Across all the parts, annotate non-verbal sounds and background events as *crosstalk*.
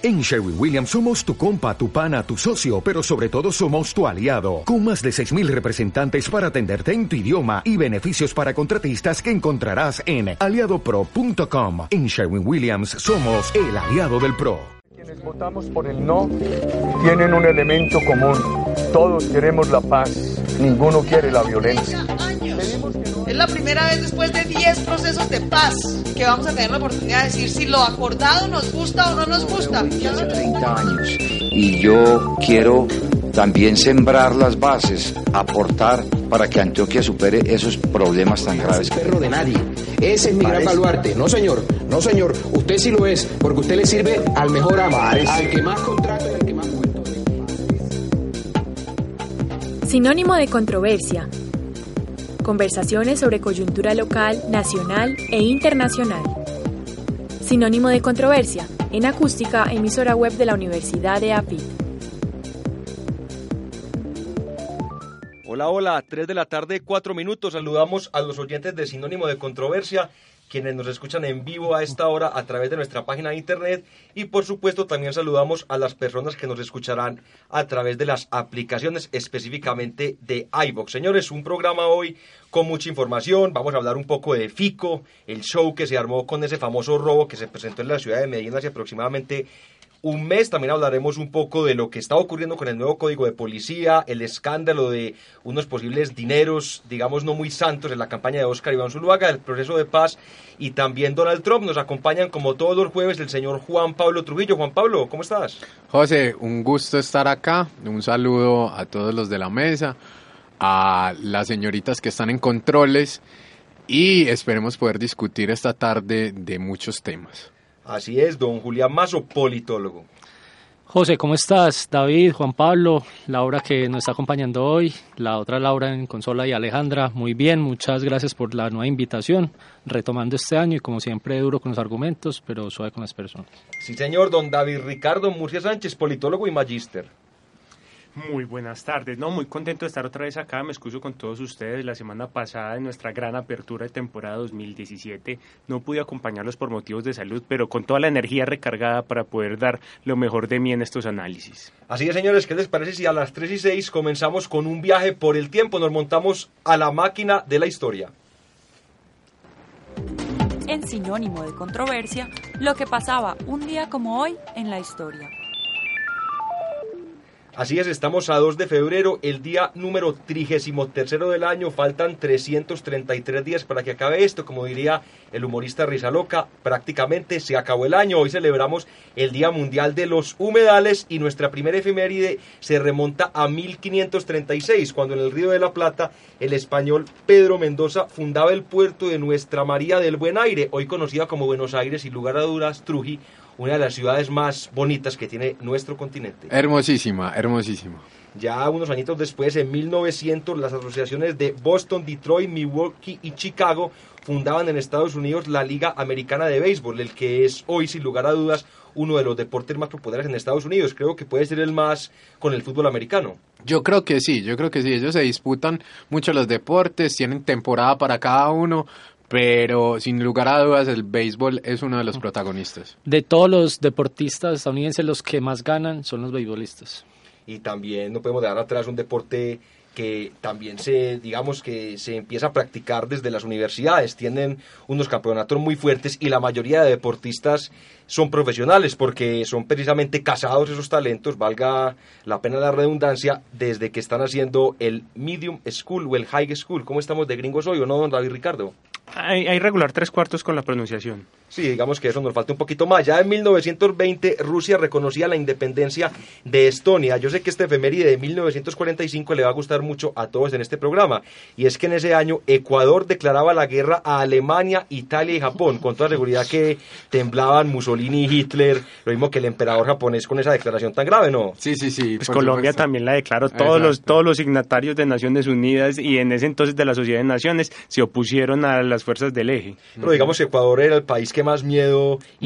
En Sherwin Williams somos tu compa, tu pana, tu socio, pero sobre todo somos tu aliado, con más de 6.000 representantes para atenderte en tu idioma y beneficios para contratistas que encontrarás en aliadopro.com. En Sherwin Williams somos el aliado del PRO. Quienes votamos por el no tienen un elemento común. Todos queremos la paz, ninguno quiere la violencia. Es la primera vez después de 10 procesos de paz que vamos a tener la oportunidad de decir si lo acordado nos gusta o no nos gusta. Hace 30 años. Y yo quiero también sembrar las bases, aportar para que Antioquia supere esos problemas tan graves. perro de nadie. Ese es mi gran baluarte. No, señor. No, señor. Usted sí lo es, porque usted le sirve al mejor amo, al que más contrato y al que más. Sinónimo de controversia. Conversaciones sobre coyuntura local, nacional e internacional. Sinónimo de controversia. En acústica, emisora web de la Universidad de API. Hola, hola, 3 de la tarde, 4 minutos. Saludamos a los oyentes de Sinónimo de Controversia, quienes nos escuchan en vivo a esta hora a través de nuestra página de internet. Y por supuesto, también saludamos a las personas que nos escucharán a través de las aplicaciones, específicamente de iVox. Señores, un programa hoy con mucha información. Vamos a hablar un poco de FICO, el show que se armó con ese famoso robo que se presentó en la ciudad de Medellín hace aproximadamente un mes. También hablaremos un poco de lo que está ocurriendo con el nuevo código de policía, el escándalo de unos posibles dineros, digamos, no muy santos en la campaña de Oscar Iván Zuluaga, el proceso de paz y también Donald Trump. Nos acompañan como todos los jueves el señor Juan Pablo Trujillo. Juan Pablo, ¿cómo estás? José, un gusto estar acá. Un saludo a todos los de la mesa, a las señoritas que están en controles y esperemos poder discutir esta tarde de muchos temas. Así es, don Julián Mazo, politólogo. José, ¿cómo estás? David, Juan Pablo, Laura que nos está acompañando hoy, la otra Laura en consola y Alejandra, muy bien, muchas gracias por la nueva invitación, retomando este año y como siempre duro con los argumentos, pero suave con las personas. Sí, señor, don David Ricardo Murcia Sánchez, politólogo y magíster. Muy buenas tardes, no, muy contento de estar otra vez acá, me excuso con todos ustedes, la semana pasada en nuestra gran apertura de temporada 2017 no pude acompañarlos por motivos de salud, pero con toda la energía recargada para poder dar lo mejor de mí en estos análisis. Así es, señores, ¿qué les parece si a las 3 y 6 comenzamos con un viaje por el tiempo? Nos montamos a la máquina de la historia. En sinónimo de controversia, lo que pasaba un día como hoy en la historia. Así es, estamos a 2 de febrero, el día número 33 del año, faltan 333 días para que acabe esto, como diría el humorista Risa Loca, prácticamente se acabó el año, hoy celebramos el Día Mundial de los Humedales y nuestra primera efeméride se remonta a 1536, cuando en el Río de la Plata el español Pedro Mendoza fundaba el puerto de Nuestra María del Buen Aire, hoy conocida como Buenos Aires y lugar a duras, Truji, una de las ciudades más bonitas que tiene nuestro continente. Hermosísima, hermosísima. Ya unos añitos después, en 1900, las asociaciones de Boston, Detroit, Milwaukee y Chicago fundaban en Estados Unidos la Liga Americana de Béisbol, el que es hoy, sin lugar a dudas, uno de los deportes más populares en Estados Unidos. Creo que puede ser el más con el fútbol americano. Yo creo que sí, yo creo que sí. Ellos se disputan mucho los deportes, tienen temporada para cada uno, pero sin lugar a dudas el béisbol es uno de los protagonistas. De todos los deportistas estadounidenses, los que más ganan son los beisbolistas. Y también no podemos dejar atrás un deporte que también se, digamos que se empieza a practicar desde las universidades, tienen unos campeonatos muy fuertes y la mayoría de deportistas son profesionales porque son precisamente casados esos talentos, valga la pena la redundancia, desde que están haciendo el medium school o el high school. ¿Cómo estamos de gringos hoy o no, don David Ricardo? Hay, hay regular tres cuartos con la pronunciación. Sí, digamos que eso nos falta un poquito más. Ya en 1920 Rusia reconocía la independencia de Estonia. Yo sé que este efeméride de 1945 le va a gustar mucho a todos en este programa. Y es que en ese año Ecuador declaraba la guerra a Alemania, Italia y Japón. Con toda seguridad que temblaban Mussolini y Hitler, lo mismo que el emperador japonés con esa declaración tan grave, ¿no? Sí, sí, sí. Pues Colombia supuesto. también la declaró. Todos los, todos los signatarios de Naciones Unidas y en ese entonces de la Sociedad de Naciones se opusieron a las fuerzas del eje. Pero digamos que Ecuador era el país que más miedo *laughs*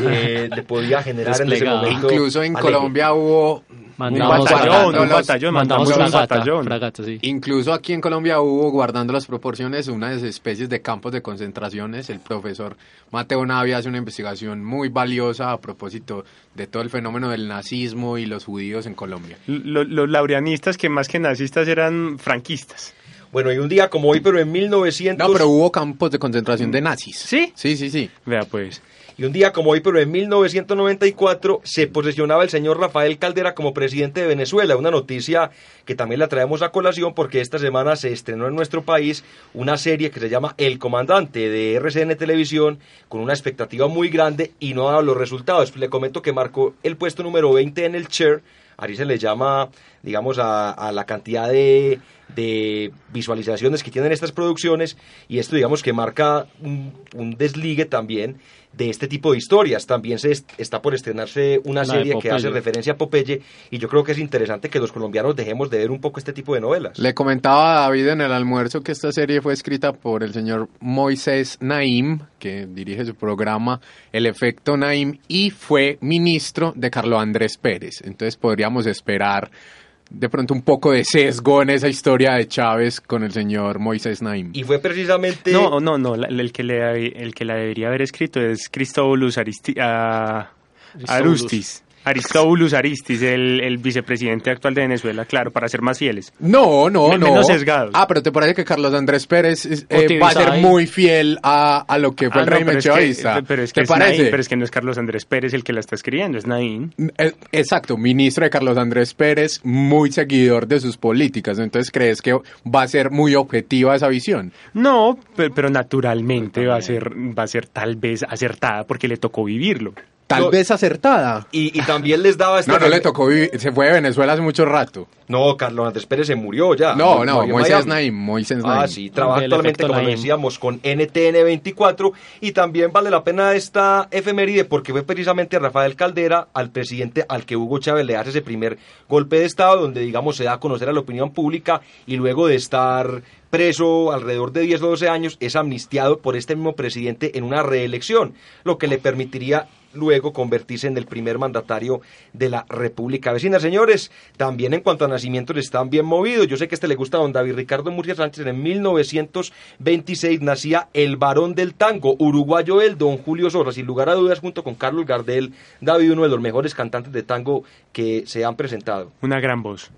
eh, le podía generar en ese momento. Incluso en Colombia hubo Mandamos un batallón, un batallón, mandamos mandamos un fragata, batallón. fragata, sí. Incluso aquí en Colombia hubo, guardando las proporciones, unas especies de campos de concentraciones. El profesor Mateo Navia hace una investigación muy valiosa a propósito de todo el fenómeno del nazismo y los judíos en Colombia. Lo- los laureanistas que más que nazistas eran franquistas. Bueno, y un día como hoy, pero en 1900... No, pero hubo campos de concentración de nazis. ¿Sí? Sí, sí, sí. Vea pues. Y un día como hoy, pero en 1994, se posesionaba el señor Rafael Caldera como presidente de Venezuela. Una noticia que también la traemos a colación porque esta semana se estrenó en nuestro país una serie que se llama El Comandante de RCN Televisión con una expectativa muy grande y no ha dado los resultados. Le comento que marcó el puesto número 20 en el Cher. Ahí se le llama, digamos, a, a la cantidad de, de visualizaciones que tienen estas producciones y esto, digamos, que marca un, un desligue también de este tipo de historias. También se est- está por estrenarse una La serie que hace referencia a Popeye y yo creo que es interesante que los colombianos dejemos de ver un poco este tipo de novelas. Le comentaba a David en el almuerzo que esta serie fue escrita por el señor Moisés Naim, que dirige su programa El Efecto Naim, y fue ministro de Carlos Andrés Pérez. Entonces podríamos esperar de pronto un poco de sesgo en esa historia de Chávez con el señor Moisés Naim. Y fue precisamente... No, no, no. la- el, que le, el que la debería haber escrito es Cristóbolus Aristi, a- Arustis. Aristóbulus Aristis, el, el vicepresidente actual de Venezuela, claro, para ser más fieles. No, no, Me- no. menos sesgados. Ah, pero ¿te parece que Carlos Andrés Pérez es- O eh, va a ser muy fiel a, a lo que fue Ah, el no, régimen pero es que- chavista? pero es que ¿Te es parece? Naín, pero es que no es Carlos Andrés Pérez el que la está escribiendo, es Naín. Eh, Exacto, ministro de Carlos Andrés Pérez, muy seguidor de sus políticas. Entonces, ¿crees que va a ser muy objetiva esa visión? No, pero, pero naturalmente va a ser va a ser tal vez acertada porque le tocó vivirlo. Tal No, vez acertada. Y, y también les daba esta... No, no le tocó vivir, se fue de Venezuela hace mucho rato. No, Carlos Andrés Pérez se murió ya. No, no, Moisés. Naim, Moisés Ah, Naim. sí, trabaja actualmente, como Naim. decíamos, con NTN24 y también vale la pena esta efeméride porque fue precisamente a Rafael Caldera, al presidente al que Hugo Chávez le hace ese primer golpe de Estado, donde digamos se da a conocer a la opinión pública y luego de estar preso alrededor de 10 o 12 años es amnistiado por este mismo presidente en una reelección, lo que le permitiría luego convertirse en el primer mandatario de la República Vecina. Señores, también en cuanto a nacimientos están bien movidos. Yo sé que este le gusta a don David Ricardo Murcia Sánchez. En 1926 nacía el varón del tango, uruguayo el don Julio Sosa, sin lugar a dudas, junto con Carlos Gardel, David, uno de los mejores cantantes de tango que se han presentado. Una gran voz.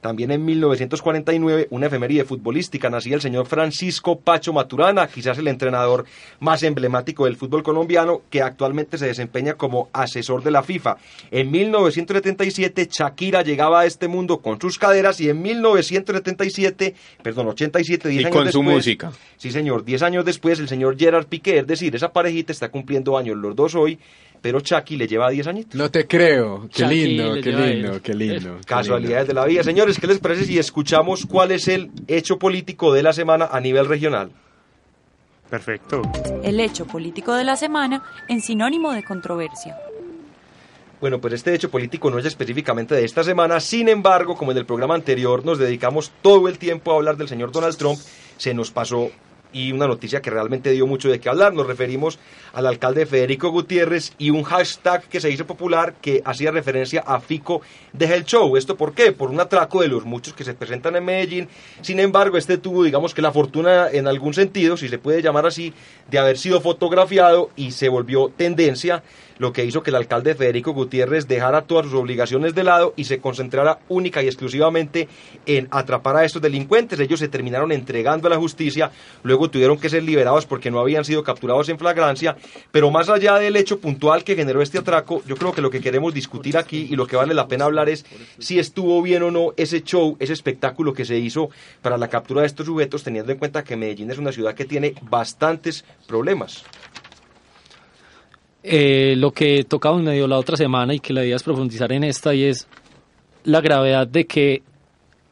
También en 1949, una efeméride futbolística, nacía el señor Francisco Pacho Maturana, quizás el entrenador más emblemático del fútbol colombiano, que actualmente se desempeña como asesor de la FIFA. En 1977, Shakira llegaba a este mundo con sus caderas y en 1977, perdón, 87, 10 Y años con su música. Sí, señor, 10 años después, el señor Gerard Piqué, es decir, esa parejita está cumpliendo años los dos hoy, pero Chucky le lleva 10 añitos. No te creo. Qué Chucky lindo, qué lindo, qué lindo. Casualidades de la vida. Señores, ¿qué les parece si escuchamos cuál es el hecho político de la semana a nivel regional? Perfecto. El hecho político de la semana en sinónimo de controversia. Bueno, pues este hecho político no es específicamente de esta semana, sin embargo, como en el programa anterior nos dedicamos todo el tiempo a hablar del señor Donald Trump, se nos pasó y una noticia que realmente dio mucho de qué hablar. Nos referimos al alcalde Federico Gutiérrez y un hashtag que se hizo popular que hacía referencia a Fico de el show. ¿Esto por qué? Por un atraco de los muchos que se presentan en Medellín. Sin embargo, este tuvo, digamos que la fortuna en algún sentido, si se puede llamar así, de haber sido fotografiado y se volvió tendencia lo que hizo que el alcalde Federico Gutiérrez dejara todas sus obligaciones de lado y se concentrara única y exclusivamente en atrapar a estos delincuentes. Ellos se terminaron entregando a la justicia, luego tuvieron que ser liberados porque no habían sido capturados en flagrancia, pero más allá del hecho puntual que generó este atraco, yo creo que lo que queremos discutir aquí y lo que vale la pena hablar es si estuvo bien o no ese show, ese espectáculo que se hizo para la captura de estos sujetos, teniendo en cuenta que Medellín es una ciudad que tiene bastantes problemas. Eh, lo que tocamos medio la otra semana y que la idea profundizar en esta y es la gravedad de que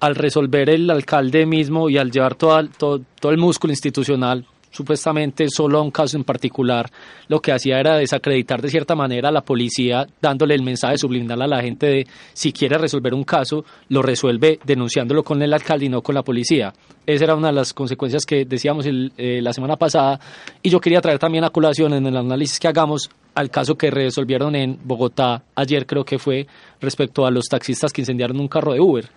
al resolver el alcalde mismo y al llevar todo, todo, todo el músculo institucional supuestamente solo a un caso en particular, lo que hacía era desacreditar de cierta manera a la policía, dándole el mensaje subliminal a la gente de si quiere resolver un caso, lo resuelve denunciándolo con el alcalde y no con la policía. Esa era una de las consecuencias que decíamos eh, la semana pasada y yo quería traer también a colación en el análisis que hagamos al caso que resolvieron en Bogotá ayer creo que fue respecto a los taxistas que incendiaron un carro de Uber.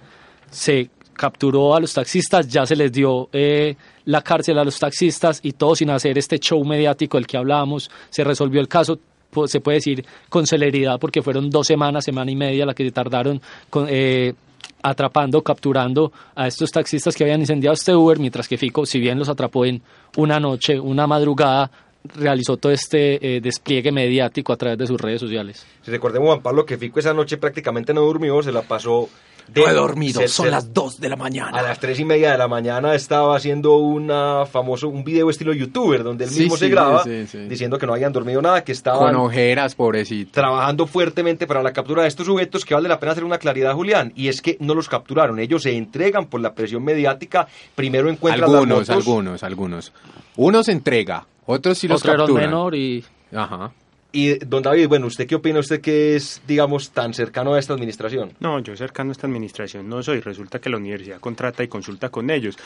Se capturó a los taxistas, ya se les dio eh, la cárcel a los taxistas y todo sin hacer este show mediático del que hablábamos, se resolvió el caso, se puede decir con celeridad porque fueron dos semanas, semana y media la que se tardaron eh, atrapando, capturando a estos taxistas que habían incendiado este Uber, mientras que Fico, si bien los atrapó en una noche, una madrugada, realizó todo este eh, despliegue mediático a través de sus redes sociales. Si recordemos, Juan Pablo, que Fico esa noche prácticamente no durmió, se la pasó no he dormido, son las 2 de la mañana. A las 3 y media de la mañana estaba haciendo una famoso, un video estilo youtuber donde él mismo se graba diciendo que no habían dormido nada, que estaban... Con ojeras, pobrecito. Trabajando fuertemente para la captura de estos sujetos que vale la pena hacer una claridad, Julián, y es que no los capturaron, ellos se entregan por la presión mediática, primero encuentran algunos, Algunos, algunos, Uno se entrega, otros sí los Otro capturan. menor y... Ajá. Y don David, bueno, ¿usted qué opina usted que es, digamos, tan cercano a esta administración? No, yo cercano a esta administración no soy. Resulta que la universidad contrata y consulta con ellos.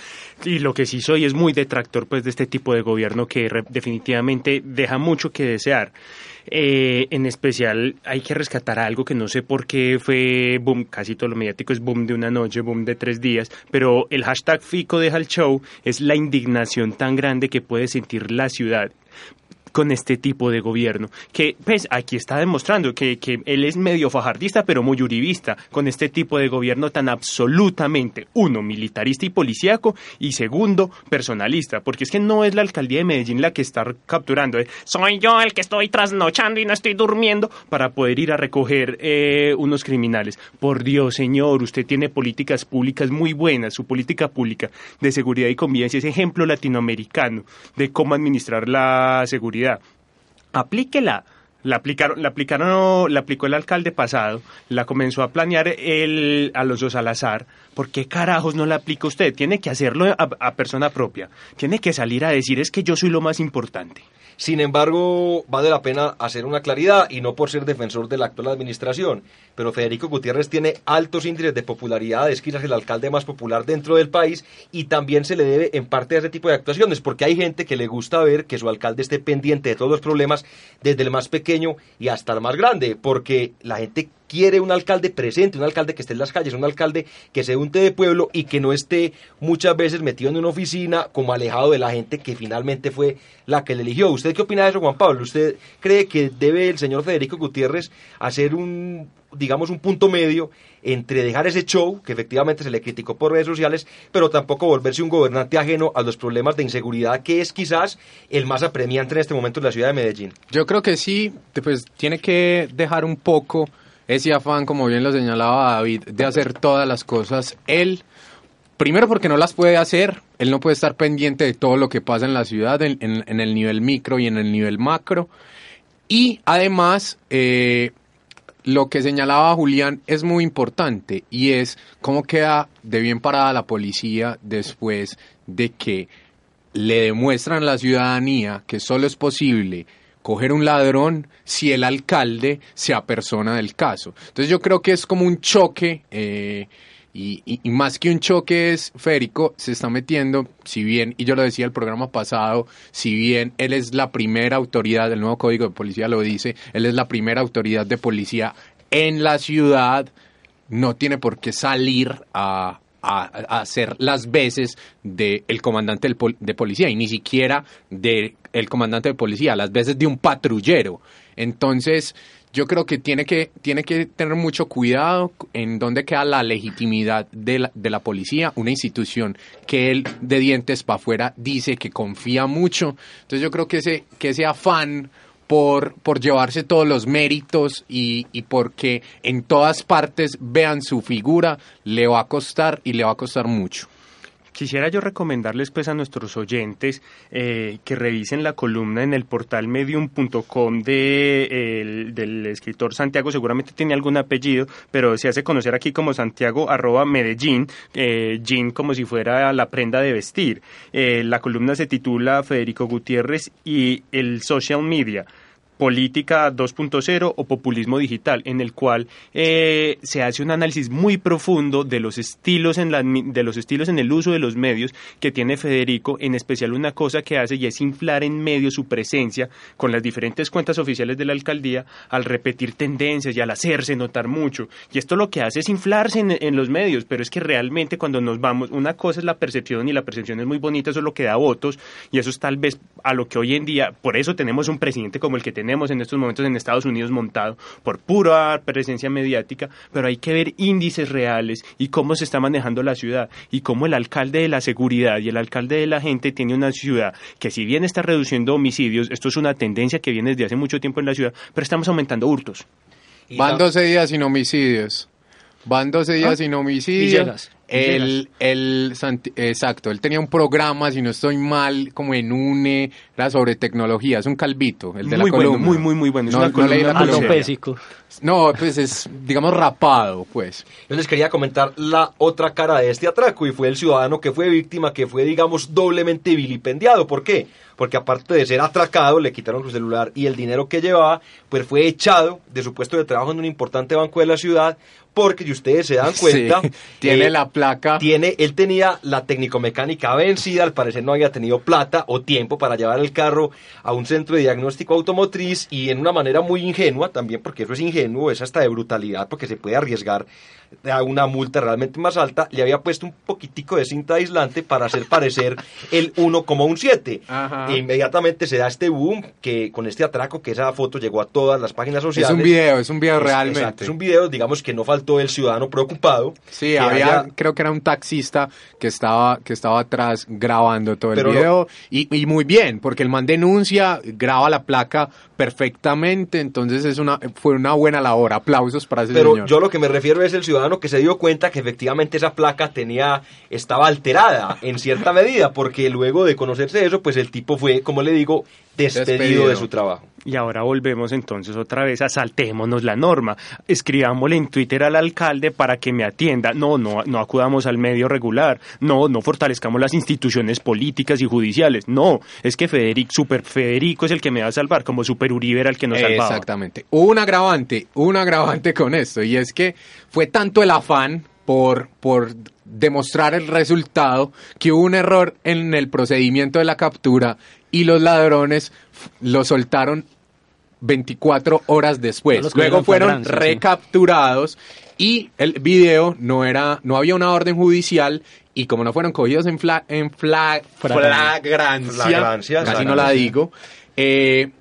Y lo que sí soy es muy detractor pues de este tipo de gobierno que definitivamente deja mucho que desear. Eh, en especial hay que rescatar algo que no sé por qué fue boom, casi todo lo mediático es boom de una noche, boom de tres días, pero el hashtag Fico deja el show es la indignación tan grande que puede sentir la ciudad con este tipo de gobierno, que pues aquí está demostrando que, que él es medio fajardista pero muy uribista, con este tipo de gobierno tan absolutamente, uno, militarista y policíaco, y segundo, personalista, porque es que no es la alcaldía de Medellín la que está capturando, ¿eh? soy yo el que estoy trasnochando y no estoy durmiendo para poder ir a recoger eh, unos criminales. Por Dios, señor, usted tiene políticas públicas muy buenas, su política pública de seguridad y convivencia es ejemplo latinoamericano de cómo administrar la seguridad aplíquela. La aplicaron, la aplicaron, la aplicó el alcalde pasado, la comenzó a planear el Alonso Salazar. ¿Por qué carajos no la aplica usted? Tiene que hacerlo a persona propia. Tiene que salir a decir es que yo soy lo más importante. Sin embargo, vale la pena hacer una claridad y no por ser defensor de la actual administración, pero Federico Gutiérrez tiene altos índices de popularidad, es quizás el alcalde más popular dentro del país y también se le debe en parte a ese tipo de actuaciones, porque hay gente que le gusta ver que su alcalde esté pendiente de todos los problemas, desde el más pequeño y hasta el más grande, porque la gente quiere un alcalde presente, un alcalde que esté en las calles, un alcalde que se unte de pueblo y que no esté muchas veces metido en una oficina como alejado de la gente que finalmente fue la que le eligió. ¿Usted qué opina de eso, Juan Pablo? ¿Usted cree que debe el señor Federico Gutiérrez hacer un, digamos, un punto medio entre dejar ese show, que efectivamente se le criticó por redes sociales, pero tampoco volverse un gobernante ajeno a los problemas de inseguridad, que es quizás el más apremiante en este momento en la ciudad de Medellín? Yo creo que sí, pues tiene que dejar un poco ese afán, como bien lo señalaba David, de hacer todas las cosas él. Primero porque no las puede hacer, él no puede estar pendiente de todo lo que pasa en la ciudad, en, el nivel micro y en el nivel macro. Y además, eh, lo que señalaba Julián es muy importante y es cómo queda de bien parada la policía después de que le demuestran a la ciudadanía que solo es posible coger un ladrón si el alcalde se apersona del caso. Entonces yo creo que es como un choque, eh, y, más que un choque es Férico, se está metiendo, si bien, y yo lo decía el programa pasado, si bien él es la primera autoridad, el nuevo código de policía lo dice, él es la primera autoridad de policía en la ciudad, no tiene por qué salir a, a, hacer las veces del el comandante de policía y ni siquiera del el comandante de policía, las veces de un patrullero. Entonces, yo creo que tiene que, tiene que tener mucho cuidado en dónde queda la legitimidad de la, de la policía, una institución que él de dientes para afuera dice que confía mucho. Entonces yo creo que ese, que ese afán por, por llevarse todos los méritos y, y porque en todas partes vean su figura, le va a costar y le va a costar mucho. Quisiera yo recomendarles pues a nuestros oyentes eh, que revisen la columna en el portal medium.com de, del escritor Santiago, seguramente tiene algún apellido, pero se hace conocer aquí como Santiago arroba Medellín, eh, jean como si fuera la prenda de vestir. Eh, la columna se titula Federico Gutiérrez y el social media política 2.0 o populismo digital, en el cual eh, se hace un análisis muy profundo de los estilos en la, de los estilos en el uso de los medios que tiene Federico, en especial una cosa que hace y es inflar en medio su presencia con las diferentes cuentas oficiales de la alcaldía al repetir tendencias y al hacerse notar mucho. Y esto lo que hace es inflarse en, en los medios, pero es que realmente cuando nos vamos, una cosa es la percepción y la percepción es muy bonita, eso es lo que da votos y eso es tal vez a lo que hoy en día, por eso tenemos un presidente como el que tenemos tenemos en estos momentos en Estados Unidos montado por pura presencia mediática, pero hay que ver índices reales y cómo se está manejando la ciudad y cómo el alcalde de la seguridad y el alcalde de la gente tiene una ciudad que si bien está reduciendo homicidios, esto es una tendencia que viene desde hace mucho tiempo en la ciudad, pero estamos aumentando hurtos. Van 12 días sin homicidios. Van 12 días ¿Ah? sin homicidios. El, el, exacto, él tenía un programa, si no estoy mal, como en UNE, era sobre tecnología, es un calvito, el de muy la bueno, columna. muy, muy, muy bueno. Es No, una no leí la columna columna. muy seria. No, pues es, digamos, rapado, pues. Yo les quería comentar la otra cara de este atraco y fue el ciudadano que fue víctima, que fue, digamos, doblemente vilipendiado. ¿Por qué? Porque aparte de ser atracado, le quitaron su celular y el dinero que llevaba, pues fue echado de su puesto de trabajo en un importante banco de la ciudad, porque si ustedes se dan cuenta, Sí, *laughs* tiene eh, la placa. tiene, él tenía la técnico-mecánica vencida, al parecer no había tenido plata o tiempo para llevar el carro a un centro de diagnóstico automotriz y en una manera muy ingenua también, porque eso es ingenuo, es hasta de brutalidad, porque se puede arriesgar a una multa realmente más alta, le había puesto un poquitico de cinta aislante para hacer parecer el 1 como un 7. Ajá. E inmediatamente se da este boom que con este atraco, que esa foto llegó a todas las páginas sociales. Es un video, es un video Es- realmente. exacto, es un video, digamos que no faltó el ciudadano preocupado. Sí, había, haya- creo que era un taxista que estaba, que estaba atrás grabando todo el Pero video. Y, y muy bien, porque el man denuncia, graba la placa perfectamente, entonces es una, fue una buena labor. Aplausos para ese Pero señor. yo lo que me refiero es el ciudadano que se dio cuenta que efectivamente esa placa tenía, estaba alterada en cierta medida, porque luego de conocerse eso, pues el tipo fue, como le digo, despedido, Despedido. de su trabajo. Y ahora volvemos entonces otra vez a saltémonos la norma. Escribámosle en Twitter al alcalde para que me atienda. No, no, no acudamos al medio regular. No, no fortalezcamos las instituciones políticas y judiciales. No, es que Federico, Super Federico es el que me va a salvar, como Super Uribe era el que nos salvaba. Exactamente. Un agravante, un agravante con esto, y es que fue tanto el afán por, por demostrar el resultado que hubo un error en el procedimiento de la captura y los ladrones lo soltaron 24 horas después. No Luego fueron sí. recapturados y el video no era, no había una orden judicial y como no fueron cogidos en, fla- en fla- flagrancia, Flagrancia, casi no la digo, eh,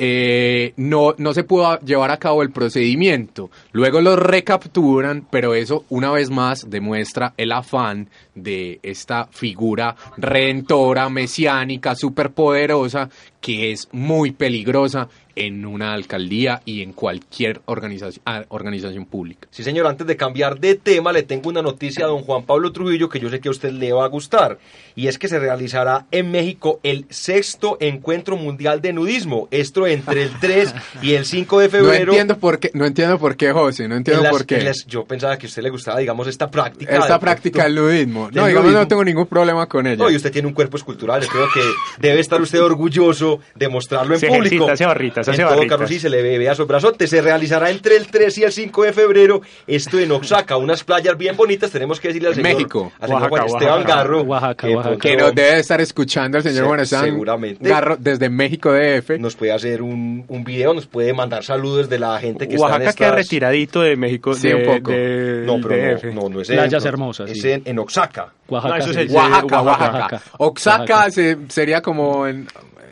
eh, no, no se pudo llevar a cabo el procedimiento. Luego lo recapturan, pero eso una vez más demuestra el afán de esta figura redentora, mesiánica, superpoderosa, que es muy peligrosa en una alcaldía y en cualquier organización, ah, organización pública. Sí, señor, antes de cambiar de tema, le tengo una noticia a don Juan Pablo Trujillo que yo sé que a usted le va a gustar. Y es que se realizará en México el sexto encuentro mundial de nudismo. Esto entre el 3 *laughs* y el 5 de No febrero. entiendo por qué, no entiendo por qué, José, no entiendo En las- por qué. las- yo pensaba que a usted le gustaba, digamos, esta práctica. Esta de- práctica del nudismo. No, digamos, nudismo. no tengo ningún problema con ella. No, y usted tiene un cuerpo escultural. Yo creo que debe estar usted orgulloso de mostrarlo en Se público. ejercita, hace en todo caso, sí, se le ve, vea sus brazotes. Se realizará entre el 3 y el 5 de febrero. Esto en Oaxaca, unas playas bien bonitas. Tenemos que decirle al señor, México. al señor Oaxaca, Juan Esteban Oaxaca. Garro. Oaxaca, que Oaxaca. que nos debe estar escuchando el señor Se- Juan Esteban seguramente. Garro desde México DF. Nos puede hacer un, un video, nos puede mandar saludos de la gente que Oaxaca está en queda estas... retiradito de México. Sí, de- un poco. de- No, pero DF. no, no, no es Playas en, hermosas, Es sí. en, en Oaxaca. Oaxaca, No, eso es el- Oaxaca, Oaxaca. Oaxaca. Oaxaca Oaxaca. se- sería como en,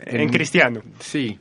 En cristiano. Sí.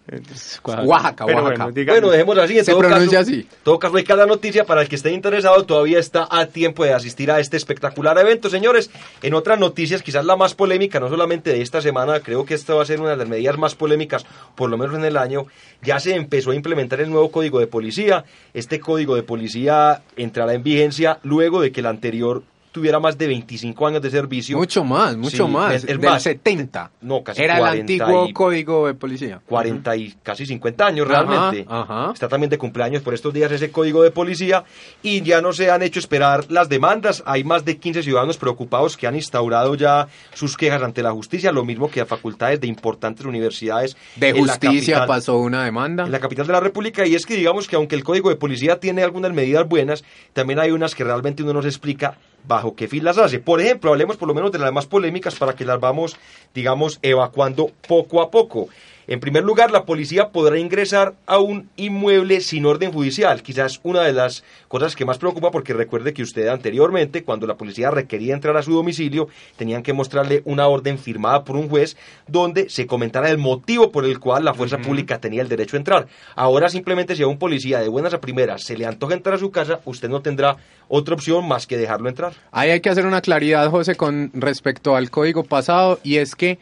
Oaxaca. Oaxaca, Pero Oaxaca. bueno, diga- Bueno, dejémoslo así. En Se todo pronuncia caso, así. En todo caso, hay cada noticia para el que esté interesado. Todavía está a tiempo de asistir a este espectacular evento, señores. En otras noticias, quizás la más polémica, no solamente de esta semana, creo que esta va a ser una de las medidas más polémicas, por lo menos en el año. Ya se empezó a implementar el nuevo código de policía. Este código de policía entrará en vigencia luego de que el anterior tuviera más de 25 años de servicio. Mucho más, mucho Sí, más. es- más, 70. No, casi Era 40 el antiguo y- código de policía. 40 y casi 50 años realmente. ajá. Está también de cumpleaños por estos días ese código de policía y ya no se han hecho esperar las demandas. Hay más de 15 ciudadanos preocupados que han instaurado ya sus quejas ante la justicia, lo mismo que a facultades de importantes universidades. De justicia capital- pasó una demanda. en la capital de la República y es que digamos que aunque el código de policía tiene algunas medidas buenas, también hay unas que realmente uno no se explica bajo qué fin las hace. Por ejemplo, hablemos por lo menos de las más polémicas para que las vamos, digamos, evacuando poco a poco. En primer lugar, la policía podrá ingresar a un inmueble sin orden judicial. Quizás una de las cosas que más preocupa porque recuerde que usted anteriormente, cuando la policía requería entrar a su domicilio, tenían que mostrarle una orden firmada por un juez donde se comentara el motivo por el cual la fuerza pública tenía el derecho a entrar. Ahora simplemente si a un policía de buenas a primeras se le antoja entrar a su casa, usted no tendrá otra opción más que dejarlo entrar. Ahí hay que hacer una claridad, José, con respecto al código pasado, y es que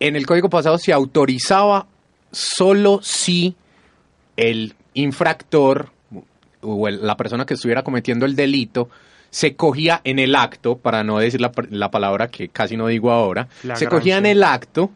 en el código pasado se autorizaba solo si el infractor o el- la persona que estuviera cometiendo el delito se cogía en el acto, para no decir la, palabra que casi no digo ahora, se cogía en el acto,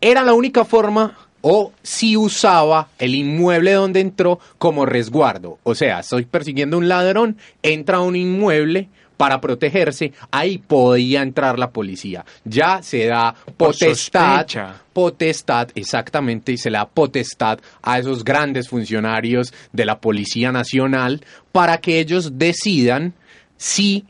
era la única forma o si usaba el inmueble donde entró como resguardo. O sea, estoy persiguiendo a un ladrón, entra a un inmueble para protegerse, ahí podía entrar la policía. Ya se da potestad, potestad, exactamente, y se le da potestad a esos grandes funcionarios de la Policía Nacional para que ellos decidan si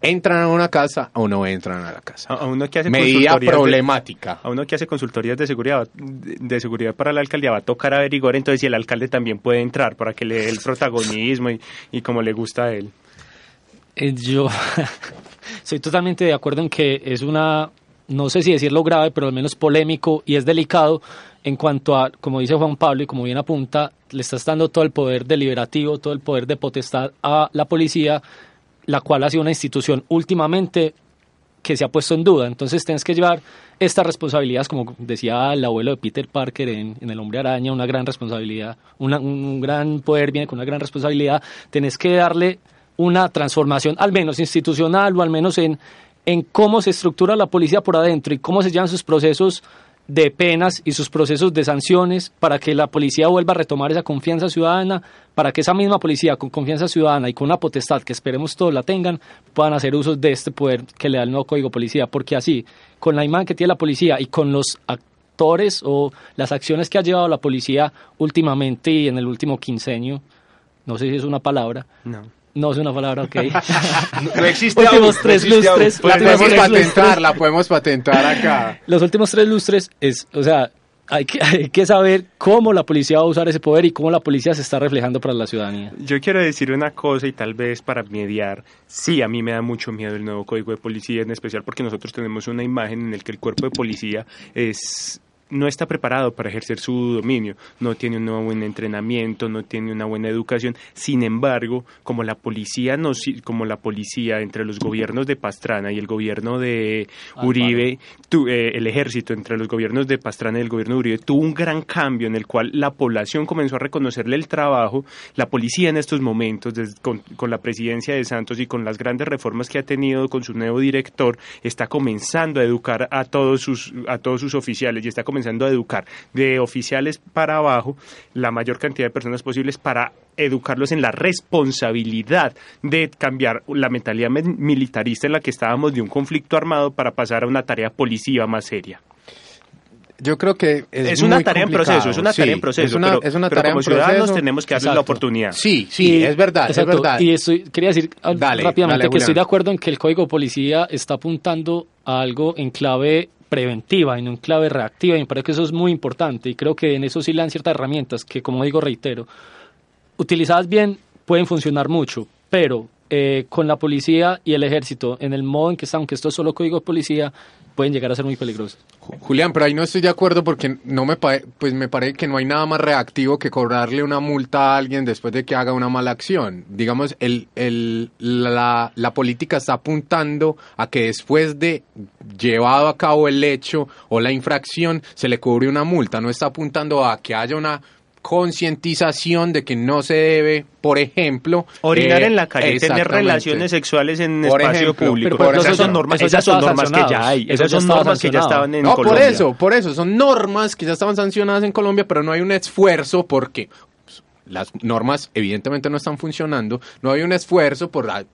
entran a una casa o no entran a la casa. A, uno que hace Medida de- problemática. a uno que hace consultorías de seguridad de, de seguridad para la alcaldía va a tocar averiguar entonces si el alcalde también puede entrar para que le dé el protagonismo y, y como le gusta a él. Eh, Yo *laughs* estoy totalmente de acuerdo en que es una, no sé si decirlo grave, pero al menos polémico y es delicado en cuanto a, como dice Juan Pablo y como bien apunta, le estás dando todo el poder deliberativo, todo el poder de potestad a la policía, la cual ha sido una institución últimamente que se ha puesto en duda. Entonces tienes que llevar estas responsabilidades, como decía el abuelo de Peter Parker en, en El Hombre Araña, una gran responsabilidad, un gran poder viene con una gran responsabilidad. Tienes que darle una transformación, al menos institucional o al menos en, en cómo se estructura la policía por adentro y cómo se llevan sus procesos de penas y sus procesos de sanciones para que la policía vuelva a retomar esa confianza ciudadana, para que esa misma policía con confianza ciudadana y con una potestad que esperemos todos la tengan, puedan hacer usos de este poder que le da el nuevo código policía, porque así, con la imagen que tiene la policía y con los actores o las acciones que ha llevado la policía últimamente y en el último quincenio, no sé si es una palabra, No. No es una palabra, ok. *laughs* No, no *laughs* existe últimos aún, no tres existe aún. lustres, La podemos tres patentar, lustres. la podemos patentar acá. *laughs* Los últimos tres lustres es, o sea, hay que, hay que saber cómo la policía va a usar ese poder y cómo la policía se está reflejando para la ciudadanía. Yo quiero decir una cosa y tal vez para mediar, sí, a mí me da mucho miedo el nuevo código de policía, en especial porque nosotros tenemos una imagen en la que el cuerpo de policía es no está preparado para ejercer su dominio, no tiene un buen entrenamiento, no tiene una buena educación. Sin embargo, como la policía nos, como la policía entre los gobiernos de Pastrana y el gobierno de Uribe, tu- eh, el ejército entre los gobiernos de Pastrana y el gobierno de Uribe tuvo un gran cambio en el cual la población comenzó a reconocerle el trabajo. La policía en estos momentos, des- con, con la presidencia de Santos y con las grandes reformas que ha tenido con su nuevo director, está comenzando a educar a todos sus, a todos sus oficiales y está comenzando a educar de oficiales para abajo la mayor cantidad de personas posibles para educarlos en la responsabilidad de cambiar la mentalidad me- militarista en la que estábamos de un conflicto armado para pasar a una tarea policiva más seria. Yo creo que es, Es una muy tarea en proceso, es una Sí, tarea en proceso, Es una, pero- es una pero como en ciudadanos proceso. tenemos que darles la oportunidad. Sí, sí, Y- es verdad, exacto, es verdad. Y estoy, quería decir Dale, rápidamente dale, que estoy de acuerdo en que el código de policía está apuntando a algo en clave preventiva y no en clave reactiva y me parece que eso es muy importante y creo que en eso sí le dan ciertas herramientas que como digo reitero utilizadas bien pueden funcionar mucho pero eh, con la policía y el ejército en el modo en que está aunque esto es solo código de policía pueden llegar a ser muy peligrosos Julián, pero ahí no estoy de acuerdo porque no me pues me parece que no hay nada más reactivo que cobrarle una multa a alguien después de que haga una mala acción. Digamos, el, el, la, la política está apuntando a que después de llevado a cabo el hecho o la infracción se le cobre una multa, no está apuntando a que haya una concientización de que no se debe, por ejemplo, orinar eh, en la calle, tener relaciones sexuales en Por espacio ejemplo, público. pero esas son normas, esas son que ya hay, esas son normas que ya estaban en no, Colombia. por eso, por eso, son normas que ya estaban sancionadas en Colombia, pero no hay un esfuerzo porque pues, las normas evidentemente no están funcionando, no hay un esfuerzo por, ah,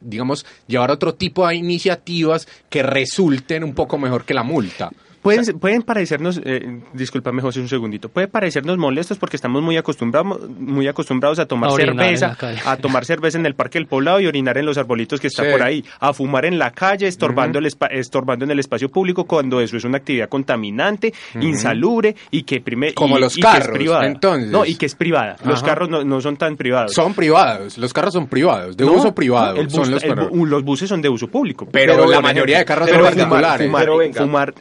digamos, llevar otro tipo de iniciativas que resulten un poco mejor que la multa. Pueden, pueden parecernos, eh, discúlpame José un segundito, puede parecernos molestos porque estamos muy acostumbrados, muy acostumbrados a tomar A cerveza, a tomar cerveza en el Parque del Poblado y orinar en los arbolitos que está Sí. por ahí, a fumar en la calle, estorbando, el espa- estorbando en el espacio público cuando eso es una actividad contaminante, insalubre y que prime- Como y- los y que es carros, privada. entonces. No, y que es privada. Los Ajá. carros no, no son tan privados. Son privados, los carros son privados, de No, uso privado. son los bu- los buses son de uso público. Pero la mayoría de carros pero son fumar- particulares. Fumar, venga. fumar,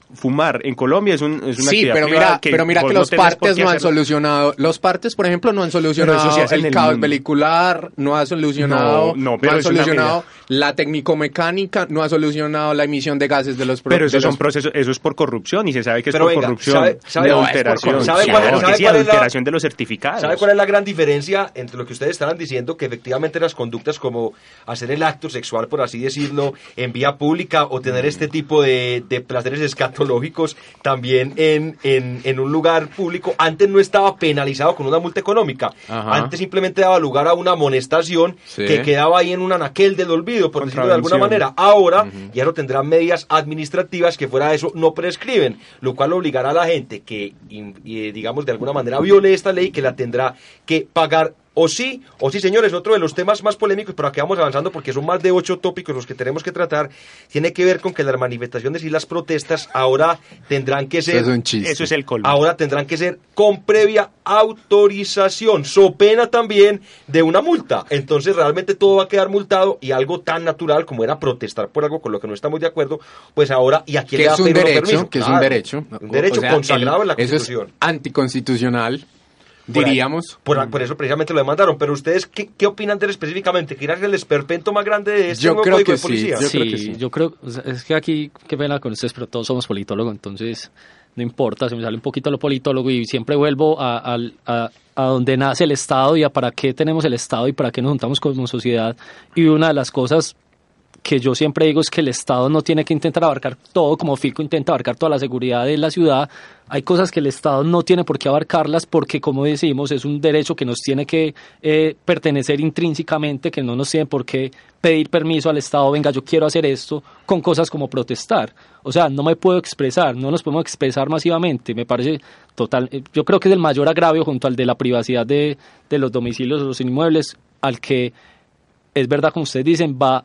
en Colombia es, un, es una Sí, pero mira, pero mira que los partes no han hacerlo. solucionado, los partes, por ejemplo, no han solucionado eso el el caos mundo. vehicular, no ha solucionado, No, no, pero han solucionado la técnico-mecánica, no ha solucionado la emisión de gases de los Pero de esos son los- procesos, eso es por corrupción y se sabe que es Pero por venga, corrupción, ¿sabe- sabe- de no, es por corrupción. ¿Sabe cuál- que sabe sí, cuál es la- adulteración de los certificados. ¿Sabe cuál es la gran diferencia entre lo que ustedes estaban diciendo? Que efectivamente las conductas como hacer el acto sexual, por así decirlo, en vía pública o tener este tipo de, de placeres escatológicos también en, en, en un lugar público, antes no estaba penalizado con una multa económica. Ajá. Antes simplemente daba lugar a una amonestación Sí. que quedaba ahí en un anaquel del olvido, por decirlo de alguna manera. Ahora ya no tendrán medidas administrativas que fuera de eso no prescriben, lo cual obligará a la gente que, eh, digamos, de alguna manera viole esta ley, que la tendrá que pagar o sí, o sí, señores, otro de los temas más polémicos, pero aquí vamos avanzando porque son más de ocho tópicos los que tenemos que tratar, tiene que ver con que las manifestaciones y las protestas ahora tendrán que Eso ser es un chiste. Eso es el colmo. ahora tendrán que ser con previa autorización, so pena también de una multa. Entonces realmente todo va a quedar multado y algo tan natural como era protestar por algo con lo que no estamos de acuerdo, pues ahora y aquí le da un derecho, permiso. que es Claro, un derecho, un derecho O sea, consagrado el- en la eso es Constitución. Anticonstitucional, Por ahí- diríamos. Por, por eso precisamente lo demandaron. Pero ustedes, ¿qué, qué opinan de él específicamente? ¿Quieren ser el esperpento más grande de este Yo nuevo creo código que de sí, policía? yo sí, creo que sí. yo creo, o sea, es que aquí, qué pena con ustedes, pero todos somos politólogos, entonces no importa, se me sale un poquito lo politólogo y siempre vuelvo a, al- a- a donde nace el Estado y a para qué tenemos el Estado y para qué nos juntamos como sociedad. Y una de las cosas que yo siempre digo es que el Estado no tiene que intentar abarcar todo, como Fico intenta abarcar toda la seguridad de la ciudad. Hay cosas que el Estado no tiene por qué abarcarlas porque, como decimos, es un derecho que nos tiene que eh, pertenecer intrínsecamente, que no nos tiene por qué pedir permiso al Estado, venga, yo quiero hacer esto, con cosas como protestar. O sea, no me puedo expresar, no nos podemos expresar masivamente. Me parece total. eh, Yo creo que es el mayor agravio junto al de la privacidad de, de los domicilios o los inmuebles, al que es verdad, como ustedes dicen, va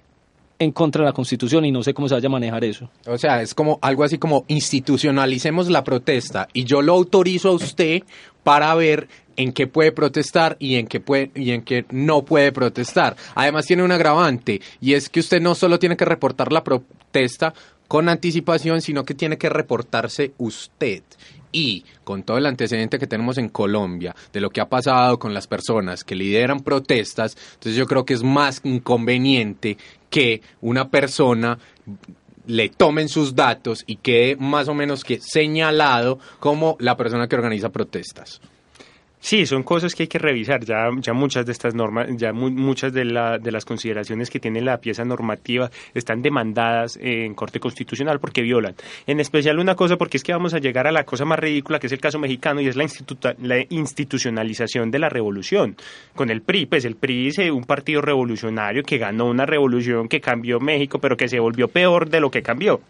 en contra de la Constitución y no sé cómo se vaya a manejar eso. O sea, es como algo así como institucionalicemos la protesta y yo lo autorizo a usted para ver en qué puede protestar y en qué puede y en qué no puede protestar. Además tiene un agravante y es que usted no solo tiene que reportar la protesta con anticipación, sino que tiene que reportarse usted. Y con todo el antecedente que tenemos en Colombia, de lo que ha pasado con las personas que lideran protestas, entonces yo creo que es más inconveniente que una persona le tomen sus datos y quede más o menos que señalado como la persona que organiza protestas. Sí, son cosas que hay que revisar. Ya, ya muchas de estas normas, ya mu- muchas de, la, de las consideraciones que tiene la pieza normativa están demandadas en Corte Constitucional porque violan. En especial una cosa, porque es que vamos a llegar a la cosa más ridícula que es el caso mexicano y es la, la institucionalización de la revolución. Con el PRI, pues el PRI es eh, un partido revolucionario que ganó una revolución que cambió México, pero que se volvió peor de lo que cambió.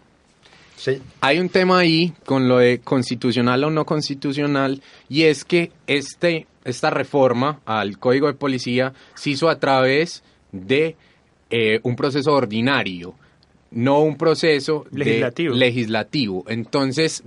Sí. Hay un tema ahí con lo de constitucional o no constitucional y es que este, esta reforma al Código de Policía se hizo a través de eh, un proceso ordinario, no un proceso de- legislativo. Entonces,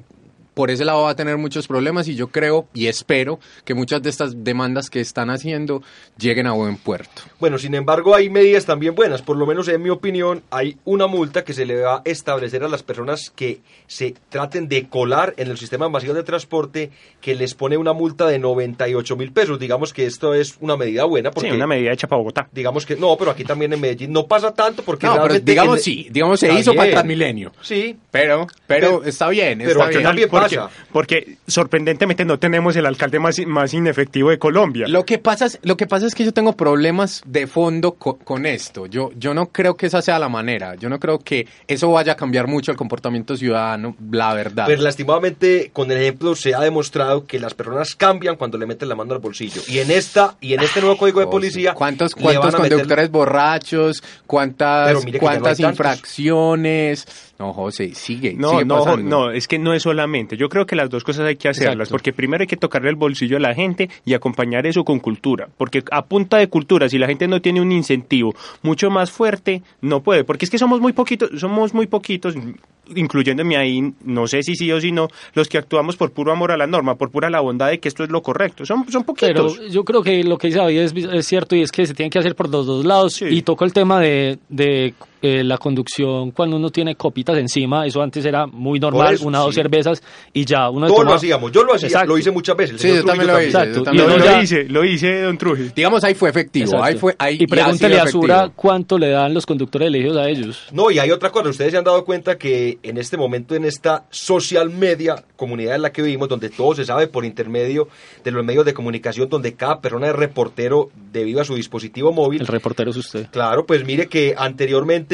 por ese lado va a tener muchos problemas y yo creo y espero que muchas de estas demandas que están haciendo lleguen a buen puerto. Bueno, sin embargo, hay medidas también buenas. Por lo menos, en mi opinión, hay una multa que se le va a establecer a las personas que se traten de colar en el sistema masivo de transporte, que les pone una multa de 98 mil pesos. Digamos que esto es una medida buena. Porque, Sí, una medida hecha para Bogotá. Digamos que no, pero aquí también en Medellín no pasa tanto porque No, pero digamos el- sí, digamos se hizo para. Transmilenio. Sí, Pero, pero Pero- está bien, pero está aquí bien. también ¿Cuál porque, pasa? porque sorprendentemente no tenemos el alcalde más, más inefectivo de Colombia. Lo que pasa es, lo que pasa es que yo tengo problemas de fondo co- con esto. Yo, yo no creo que esa sea la manera. Yo no creo que eso vaya a cambiar mucho el comportamiento ciudadano, la verdad. Pero lastimadamente con el ejemplo se ha demostrado que las personas cambian cuando le meten la mano al bolsillo. Y en esta y en este nuevo código de policía ¿Cuántos, cuántos meter- conductores borrachos? ¿Cuántas, cuántas tantos. infracciones? No, José, sigue. No, sigue no, no, es que no es solamente. Yo creo que las dos cosas hay que hacerlas, Exacto. porque primero hay que tocarle el bolsillo a la gente y acompañar eso con cultura, porque a punta de cultura, si la gente no tiene un incentivo mucho más fuerte, no puede, porque es que somos muy poquitos, somos muy poquitos, incluyéndome ahí, no sé si sí o si no, los que actuamos por puro amor a la norma, por pura la bondad de que esto es lo correcto. Son, son Pero poquitos. yo creo que lo que dice David es, es cierto y es que se tiene que hacer por los dos lados. Y toco el tema de, de eh, la conducción cuando uno tiene copitas encima. Eso antes era muy normal, eso, una o dos cervezas y ya uno Todos lo hacíamos. Yo lo hacía, Exacto. lo hice muchas veces. Sí, yo también lo hice. Exacto. yo también lo ya- hice. hice, lo hice, don Trujillo. Digamos, ahí fue efectivo. Exacto. Ahí fue, ahí, y pregúntele a Sura cuánto le dan los conductores elegidos a ellos. No, y hay otra cosa. Ustedes se han dado cuenta que en este momento, en esta social media comunidad en la que vivimos, donde todo se sabe por intermedio de los medios de comunicación, donde cada persona es reportero debido a su dispositivo móvil. El reportero es usted. Claro, pues mire que anteriormente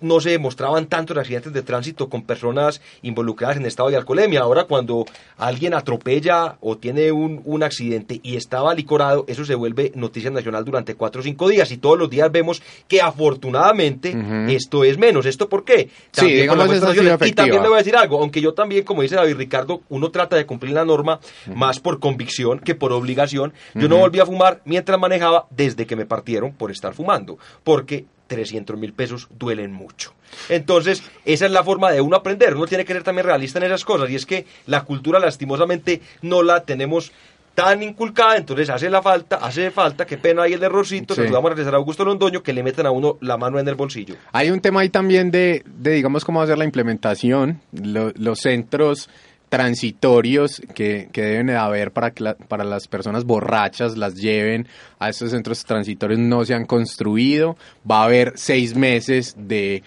no se demostraban tantos accidentes de tránsito con personas involucradas en estado de alcoholemia. Ahora cuando alguien atropella o tiene un, un accidente y estaba licorado, eso se vuelve noticia nacional durante cuatro o cinco días y todos los días vemos que afortunadamente esto es menos. ¿Esto por qué? Sí, digamos, esa sido sanciones. Y también le voy a decir algo, aunque yo también, como dice David Ricardo, uno trata de cumplir la norma más por convicción que por obligación. Yo no volví a fumar mientras manejaba desde que me partieron por estar fumando, porque 300 mil pesos duelen mucho. Entonces, esa es la forma de uno aprender. Uno tiene que ser también realista en esas cosas. Y es que la cultura, lastimosamente, no la tenemos tan inculcada, entonces hace la falta, hace falta, qué pena ahí el errorcito, Sí. saludamos a César Augusto Londoño, que le metan a uno la mano en el bolsillo. Hay un tema ahí también de, de digamos, cómo hacer la implementación, lo- los centros transitorios que, que deben de haber para que para las personas borrachas las lleven a estos centros transitorios no se han construido. Va a haber seis meses de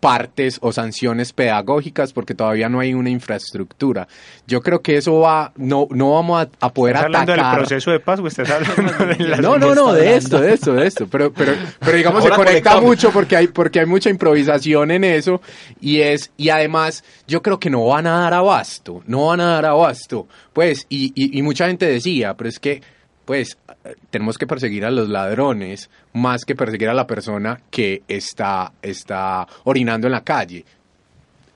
partes o sanciones pedagógicas porque todavía no hay una infraestructura. Yo creo que eso va, no, no vamos a, a poder ¿Estás hablando del proceso de paz o estás hablando *laughs* de la No, no, no, de esto, de esto, de esto. Pero, pero, pero digamos Ahora se conecta conectamos. mucho porque hay, porque hay mucha improvisación en eso y es, y además yo creo que no van a dar abasto, no van a dar abasto. Pues, y, y, y mucha gente decía, pero es que, pues, tenemos que perseguir a los ladrones más que perseguir a la persona que está, está orinando en la calle.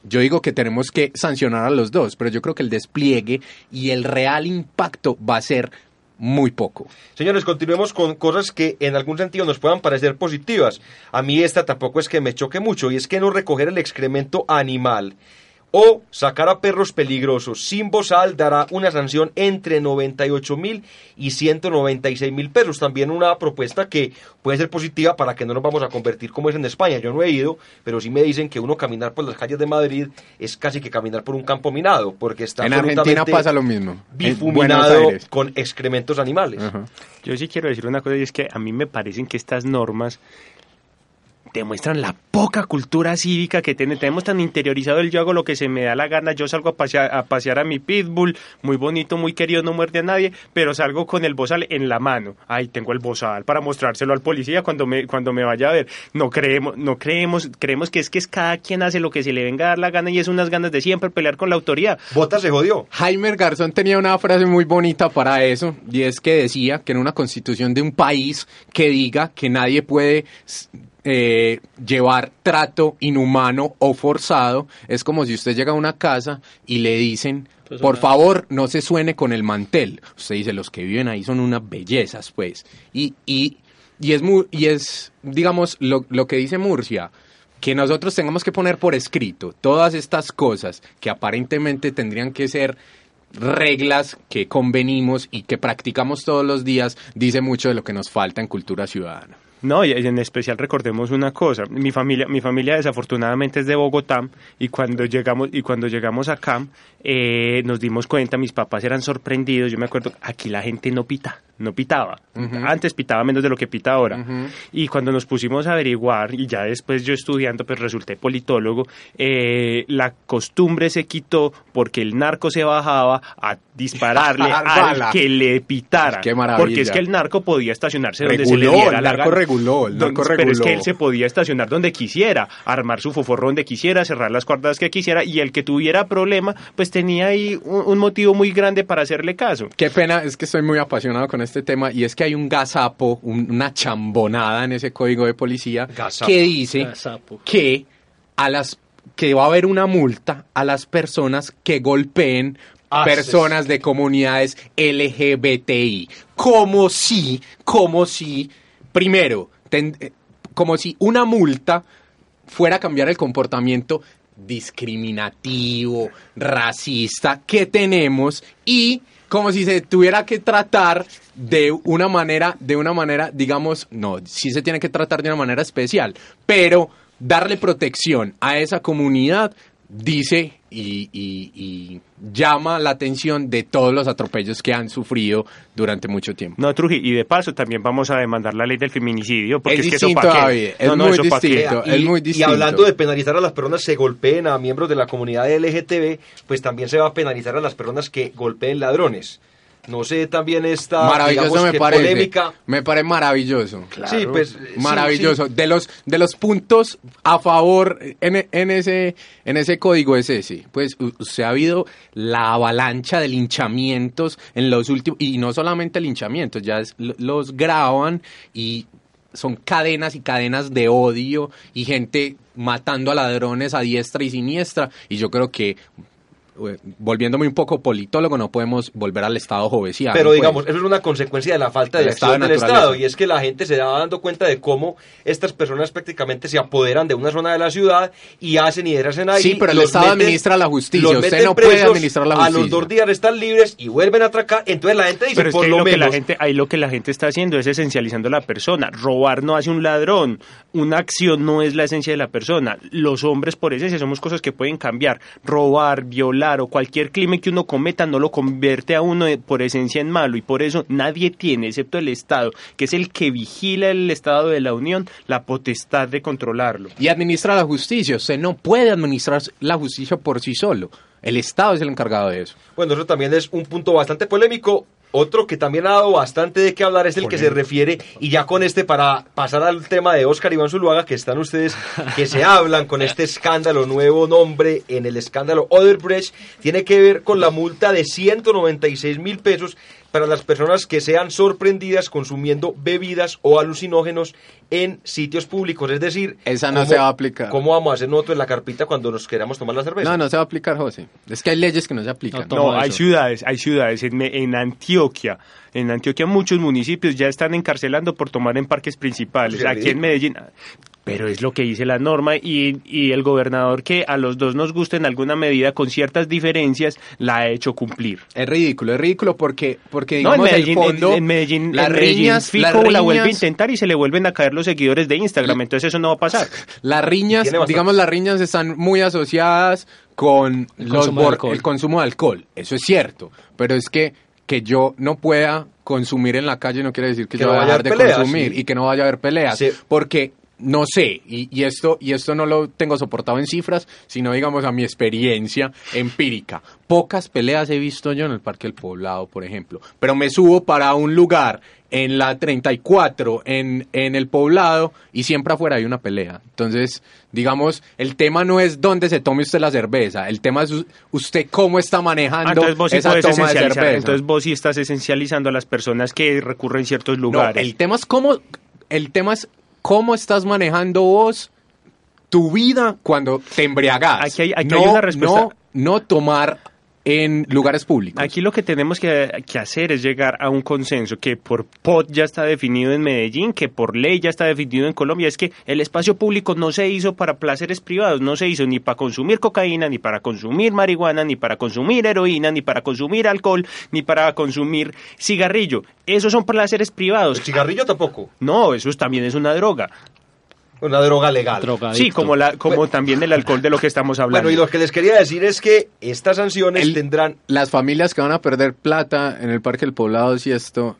Yo digo que tenemos que sancionar a los dos, pero yo creo que el despliegue y el real impacto va a ser muy poco. Señores, continuemos con cosas que en algún sentido nos puedan parecer positivas. A mí esta tampoco es que me choque mucho, y es que no recoger el excremento animal o sacar a perros peligrosos sin bozal dará una sanción entre 98 mil y 196 mil pesos. También una propuesta que puede ser positiva para que no nos vamos a convertir como es en España. Yo no he ido, pero sí me dicen que uno caminar por las calles de Madrid es casi que caminar por un campo minado, porque está En Argentina pasa lo mismo. Bifuminado con excrementos animales. Yo sí quiero decir una cosa y es que a mí me parecen que estas normas demuestran la poca cultura cívica que tiene. Tenemos tan interiorizado el yo hago lo que se me da la gana, yo salgo a pasear, a pasear a mi pitbull, muy bonito, muy querido, no muerde a nadie, pero salgo con el bozal en la mano. Ay, tengo el bozal para mostrárselo al policía cuando me, cuando me vaya a ver. No creemos, no creemos, creemos que es que es cada quien hace lo que se le venga a dar la gana y es unas ganas de siempre pelear con la autoridad. Bota se jodió. Jaime Garzón tenía una frase muy bonita para eso, y es que decía que en una constitución de un país que diga que nadie puede eh, llevar trato inhumano o forzado, es como si usted llega a una casa y le dicen, Pues por una- favor, no se suene con el mantel. Usted dice, los que viven ahí son unas bellezas, pues. Y, y, y es, muy, y es digamos, lo, lo que dice Murcia, que nosotros tengamos que poner por escrito todas estas cosas que aparentemente tendrían que ser reglas que convenimos y que practicamos todos los días, dice mucho de lo que nos falta en cultura ciudadana. No, y en especial recordemos una cosa, mi familia, mi familia desafortunadamente es de Bogotá y cuando llegamos y cuando llegamos acá eh, nos dimos cuenta, mis papás eran sorprendidos, yo me acuerdo, aquí la gente no pita, no pitaba, antes pitaba menos de lo que pita ahora. Y cuando nos pusimos a averiguar y ya después yo estudiando pues resulté politólogo, eh, la costumbre se quitó porque el narco se bajaba a dispararle *laughs* al que le pitara, Qué maravilla. porque es que el narco podía estacionarse donde se Reguló, le diera el la gana. Reguló, el narco Pero es que él se podía estacionar donde quisiera, armar su foforro donde quisiera, cerrar las cuerdas que quisiera y el que tuviera problema, pues tenía ahí un, un motivo muy grande para hacerle caso. Qué pena, es que estoy muy apasionado con este tema y es que hay un gazapo, un- una chambonada en ese código de policía Gazapo. que dice Gazapo. que a las que va a haber una multa a las personas que golpeen Ah, personas de comunidades LGBTI. Como si, como si, primero, eh, como si una multa fuera a cambiar el comportamiento discriminativo, racista que tenemos y como si se tuviera que tratar de una manera, de una manera, digamos, no, sí se tiene que tratar de una manera especial, pero darle protección a esa comunidad dice y, y- y llama la atención de todos los atropellos que han sufrido durante mucho tiempo. No, Truji, y de paso también vamos a demandar la ley del feminicidio, porque Es es, que eso pa' qué. Es no, no, muy eso pa' qué. distinto. Y, es muy y distinto. hablando de penalizar a las personas que golpeen a miembros de la comunidad LGTB, pues también se va a penalizar a las personas que golpeen ladrones. No sé, también esta Maravilloso digamos me que parece. polémica. Me parece maravilloso. Sí, pues Maravilloso. sí. De los de los puntos a favor en, en ese en ese código es ese. Pues se ha habido la avalancha de linchamientos en los últimos y no solamente linchamientos, ya es- los graban y son cadenas y cadenas de odio y gente matando a ladrones a diestra y siniestra y yo creo que volviéndome un poco politólogo no podemos volver al estado jovesiano. Pero pues. digamos, eso es una consecuencia de la falta de estado acción de del. Estado. Y es que la gente se va dando cuenta de cómo estas personas prácticamente se apoderan de una zona de la ciudad y hacen y deshacen ahí. Sí, pero el Estado meten- administra la justicia, los usted no puede administrar la A los justicia. dos días están libres y vuelven a atracar. Entonces la gente dice, Pero es por que, lo que la gente, ahí lo que la gente está haciendo es esencializando a la persona. Robar no hace un ladrón. Una acción no es la esencia de la persona. Los hombres, por esencia, somos cosas que pueden cambiar. Robar, violar o cualquier crimen que uno cometa no lo convierte a uno por esencia en malo. Y por eso nadie tiene, excepto el Estado, que es el que vigila el Estado de la Unión, la potestad de controlarlo. Y administra la justicia. Usted no puede administrar la justicia por sí solo. El Estado es el encargado de eso. Bueno, eso también es un punto bastante polémico. Otro que también ha dado bastante de qué hablar es el que se refiere, y ya con este, para pasar al tema de Oscar Iván Zuluaga, que están ustedes, que se hablan con este escándalo, nuevo nombre en el escándalo Oderbrecht, tiene que ver con la multa de 196 mil pesos para las personas que sean sorprendidas consumiendo bebidas o alucinógenos en sitios públicos. Es decir, Esa no ¿cómo- se va a aplicar. ¿Cómo vamos a hacer nosotros en la carpita cuando nos queramos tomar la cerveza? No, no se va a aplicar, José. Es que hay leyes que no se aplican. No, hay ciudades, hay ciudades. En, Antioquia, en Antioquia muchos municipios ya están encarcelando por tomar en parques principales. Aquí en. Medellín. Pero es lo que dice la norma y, y el gobernador que a los dos nos gusta en alguna medida con ciertas diferencias la ha hecho cumplir. Es ridículo, es ridículo porque, porque No, en digamos, Medellín, el fondo... en, en Medellín, las en Medellín riñas, Fico las la vuelve a intentar y se le vuelven a caer los seguidores de Instagram. Entonces eso no va a pasar. *laughs* Las riñas, digamos, las riñas están muy asociadas con El los consumo de bor- alcohol. el consumo de alcohol. Eso es cierto. Pero es que, que yo no pueda consumir en la calle no quiere decir que, Que yo vaya a dejar de peleas, consumir sí. y que no vaya a haber peleas. Sí. Porque no sé, y, y esto, y esto no lo tengo soportado en cifras, sino digamos a mi experiencia empírica. Pocas peleas he visto yo en el Parque del Poblado, por ejemplo. Pero me subo para un lugar en la 34 en, en el poblado y siempre afuera hay una pelea. Entonces, digamos, el tema no es dónde se tome usted la cerveza, el tema es usted cómo está Ah, manejando entonces vos sí esa toma de cerveza. Entonces vos sí estás esencializando a las personas que recurren a ciertos No, lugares. el tema es cómo, el tema es cómo estás manejando vos tu vida cuando te embriagas. Aquí hay- aquí no, hay una respuesta. No, no tomar en lugares públicos. Aquí lo que tenemos que, que, hacer es llegar a un consenso que por POT ya está definido en Medellín, que por ley ya está definido en Colombia. Es que el espacio público no se hizo para placeres privados, no se hizo ni para consumir cocaína, ni para consumir marihuana, ni para consumir heroína, ni para consumir alcohol, ni para consumir cigarrillo. Esos son placeres privados. ¿El cigarrillo tampoco? No, eso también es una droga una droga legal. Sí, como, la, como también el alcohol de lo que estamos hablando. Bueno, y lo que les quería decir es que estas sanciones tendrán... Las familias que van a perder plata en el Parque del Poblado, si esto...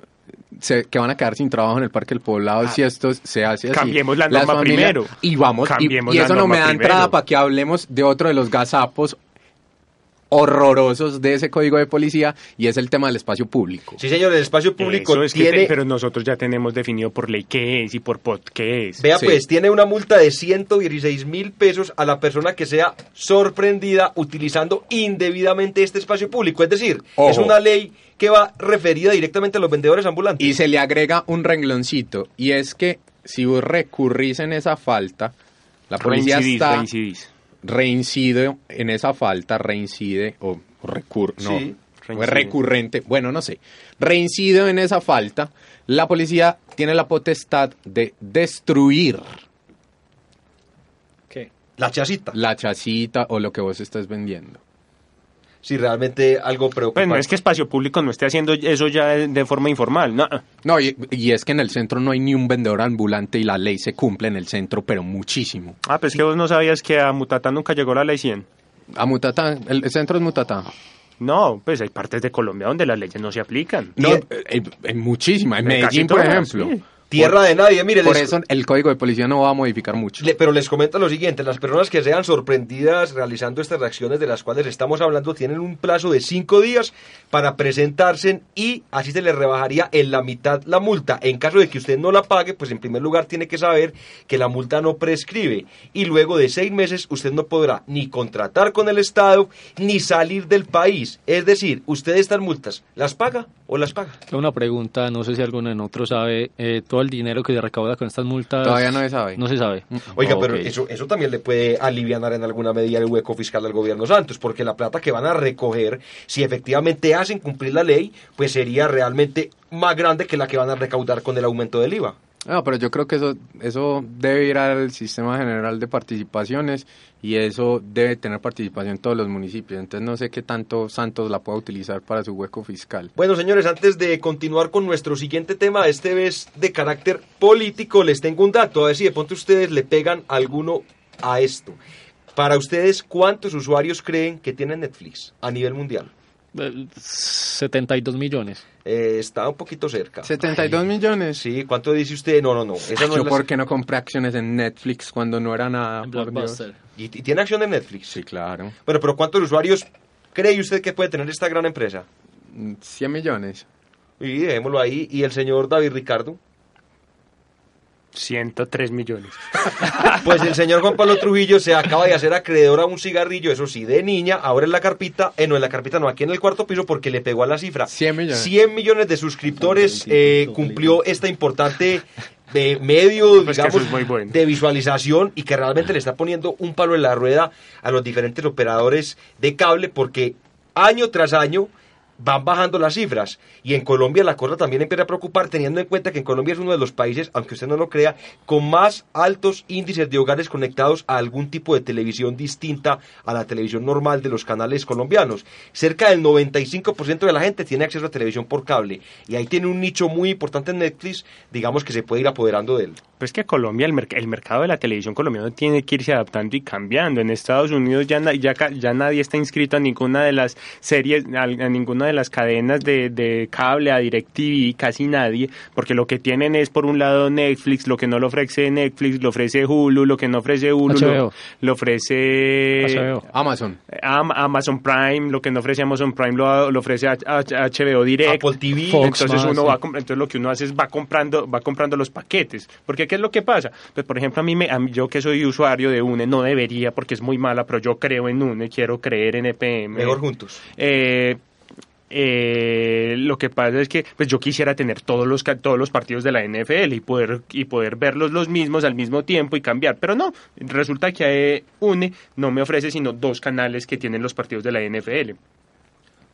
Se, que van a quedar sin trabajo en el Parque del Poblado ah, si esto se hace así. Cambiemos la norma primero. Y vamos, y, eso no me da entrada para que hablemos de otro de los gazapos horrorosos de ese código de policía y es el tema del espacio público. Sí, señor, el espacio público tiene... pero nosotros ya tenemos definido por ley qué es y por pot qué es. Vea, pues, tiene una multa de 116 mil pesos a la persona que sea sorprendida utilizando indebidamente este espacio público. Es decir, es una ley que va referida directamente a los vendedores ambulantes. Y se le agrega un rengloncito, y es que si vos recurrís en esa falta, la policía está reincide en esa falta, reincide o recur no, recurrente, bueno, no sé, reincide en esa falta, la policía tiene la potestad de destruir ¿Qué? La chacita. La chacita o lo que vos estás vendiendo si realmente algo preocupante. Bueno, es que espacio público no esté haciendo eso ya de, forma informal. No, no y, es que en el centro no hay ni un vendedor ambulante y la ley se cumple en el centro, pero muchísimo. Ah, pues que vos no sabías que a Mutatá nunca llegó la ley 100. A Mutatá, el, centro es Mutatá. No, pues hay partes de Colombia donde las leyes no se aplican. No, en, muchísimas. En Medellín, por ejemplo. Tierra de nadie, mire. Por eso el código de policía no va a modificar mucho. pero les comento lo siguiente, las personas que sean sorprendidas realizando estas reacciones de las cuales estamos hablando tienen un plazo de cinco días para presentarse y así se les rebajaría en la mitad la multa. En caso de que usted no la pague, pues en primer lugar tiene que saber que la multa no prescribe y luego de seis meses usted no podrá ni contratar con el Estado ni salir del país. Es decir, usted estas multas, ¿las paga o las paga? Una pregunta, no sé si alguno en otro sabe, eh, todo el dinero que se recauda con estas multas. Todavía no se sabe. No se sabe. Oiga, pero eso, eso también le puede aliviar en alguna medida el hueco fiscal al gobierno Santos, porque la plata que van a recoger, si efectivamente hacen cumplir la ley, pues sería realmente más grande que la que van a recaudar con el aumento del IVA. No, pero yo creo que eso, eso debe ir al sistema general de participaciones y eso debe tener participación en todos los municipios. Entonces no sé qué tanto Santos la pueda utilizar para su hueco fiscal. Bueno, señores, antes de continuar con nuestro siguiente tema, este vez de carácter político, les tengo un dato, a ver si de pronto ustedes le pegan alguno a esto. Para ustedes, ¿cuántos usuarios creen que tienen Netflix a nivel mundial? 72 millones. Eh, está un poquito cerca. ¿72 millones? Sí, ¿cuánto dice usted? No, no, no. Esa no Yo, ¿por qué no compré acciones en Netflix cuando no era nada? ¿Y, tiene acción en Netflix? Sí, claro. Bueno, pero ¿cuántos usuarios cree usted que puede tener esta gran empresa? 100 millones. Y dejémoslo ahí. ¿Y el señor David Ricardo? 103 millones. *laughs* Pues el señor Juan Pablo Trujillo se acaba de hacer acreedor a un cigarrillo, eso sí, de niña, ahora en la carpita, eh, no en la carpita, no, aquí en el cuarto piso porque le pegó a la cifra. 100 millones. 100 millones de suscriptores eh, cumplió esta importante eh, medio, pues digamos, de visualización y que realmente le está poniendo un palo en la rueda a los diferentes operadores de cable porque año tras año van bajando las cifras. Y en Colombia la cosa también empieza a preocupar, teniendo en cuenta que en Colombia es uno de los países, aunque usted no lo crea, con más altos índices de hogares conectados a algún tipo de televisión distinta a la televisión normal de los canales colombianos. Cerca del 95% de la gente tiene acceso a televisión por cable. Y ahí tiene un nicho muy importante en Netflix, digamos que se puede ir apoderando de él. Pues que Colombia, el, el mercado de la televisión colombiana tiene que irse adaptando y cambiando. En Estados Unidos ya, ya, ya nadie está inscrito a ninguna de las series, a ninguna de las cadenas de, de cable, a DirecTV, casi nadie, porque lo que tienen es por un lado Netflix, lo que no lo ofrece Netflix, lo ofrece Hulu, lo que no ofrece Hulu, lo, ofrece Amazon. Amazon Prime, lo que no ofrece Amazon Prime lo, lo ofrece HBO Direct. Apple TV. entonces uno va entonces lo que uno hace es va comprando va comprando los paquetes, porque qué es lo que pasa? Pues por ejemplo a mí me a mí, yo que soy usuario de UNE no debería porque es muy mala, pero yo creo en UNE, quiero creer en EPM. Mejor juntos. Eh eh, lo que pasa es que pues yo quisiera tener todos los todos los partidos de la NFL y poder y poder verlos los mismos al mismo tiempo y cambiar, pero no, resulta que UNE no me ofrece sino dos canales que tienen los partidos de la NFL.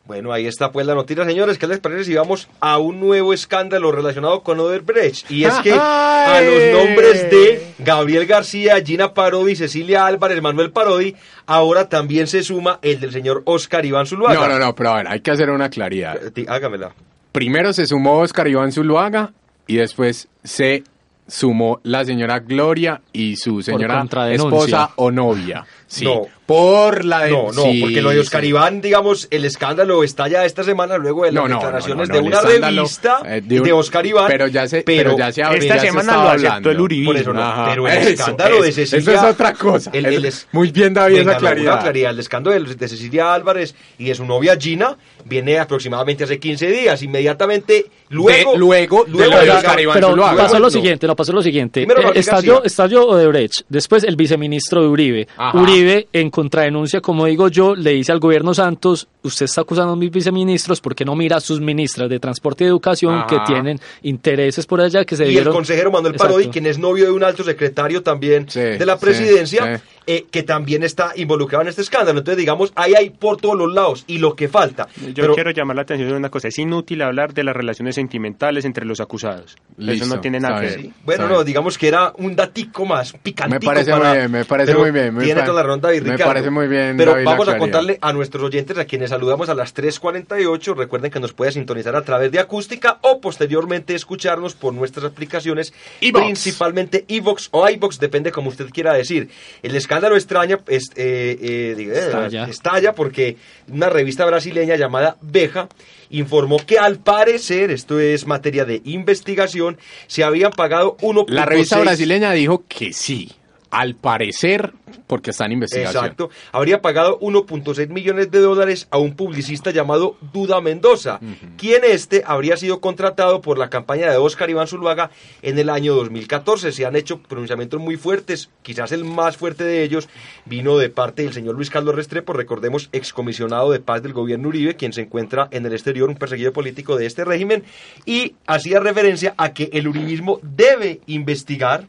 Bueno, ahí está pues la noticia, señores. ¿Qué les parece si vamos a un nuevo escándalo relacionado con Odebrecht? Y es que a los nombres de Gabriel García, Gina Parodi, Cecilia Álvarez, Manuel Parodi, ahora también se suma el del señor Oscar Iván Zuluaga. No, no, no, pero a ver, hay que hacer una claridad. Eh, hágamela. Primero se sumó Oscar Iván Zuluaga y después se sumó la señora Gloria y su señora esposa o novia. Sí. No. Por la de... No, no, sí, porque lo de Oscar sí. Iván, digamos, el escándalo estalla esta semana luego de las No, declaraciones no, no, de una revista eh, de, Oscar Iván. pero ya se- pero ya se- Esta ya se semana estaba lo aceptó hablando. el Uribismo. Por eso no, Ajá. pero el Eso, escándalo de Cecilia... Eso es otra cosa. el- Es- el muy bien, David, Venga, esa claridad. claridad. El escándalo de, de Cecilia Álvarez y de su novia Gina viene aproximadamente hace 15 días. Inmediatamente, luego... De- luego de luego lo de Oscar Iván Pero Zuluaga. pasó lo No. siguiente, no pasó lo siguiente. Eh, estalló, Odebrecht, después el viceministro de Uribe. Ajá. Uribe, en contradenuncia, como digo yo, le dice al gobierno Santos, usted está acusando a mis viceministros porque no mira a sus ministras de Transporte y Educación Ajá. que tienen intereses por allá que se y el consejero Manuel Exacto. Parodi, quien es novio de un alto secretario también Sí, de la presidencia, sí. eh, que también está involucrado en este escándalo. Entonces, digamos, ahí hay por todos los lados y lo que falta. Yo Pero- quiero llamar la atención de una cosa. Es inútil hablar de las relaciones sentimentales entre los acusados. Listo, Eso no tiene nada que ver. Bueno, no, digamos que era un datico más picantico. Me parece para- muy bien, me parece pero muy bien, me tiene toda la David me Ricardo. parece muy bien, Pero David, vamos a contarle a nuestros oyentes, a quienes saludamos a las 3.48. Recuerden que nos puede sintonizar a través de acústica o posteriormente escucharnos por nuestras aplicaciones, iVox. principalmente iVox o iVox, depende como usted quiera decir. El escándalo extraña, es, eh, eh, diga, eh, Estalla. estalla porque una revista brasileña llamada Beja informó que al parecer, esto es materia de investigación, se habían pagado 1.6 La revista brasileña dijo que sí. Al parecer, porque está en investigación. Exacto. Habría pagado 1.6 millones de dólares a un publicista llamado Duda Mendoza, quien este habría sido contratado por la campaña de Oscar Iván Zuluaga en el año 2014. Se han hecho pronunciamientos muy fuertes, quizás el más fuerte de ellos vino de parte del señor Luis Carlos Restrepo, recordemos, excomisionado de paz del gobierno Uribe, quien se encuentra en el exterior, un perseguido político de este régimen, y hacía referencia a que el uribismo debe investigar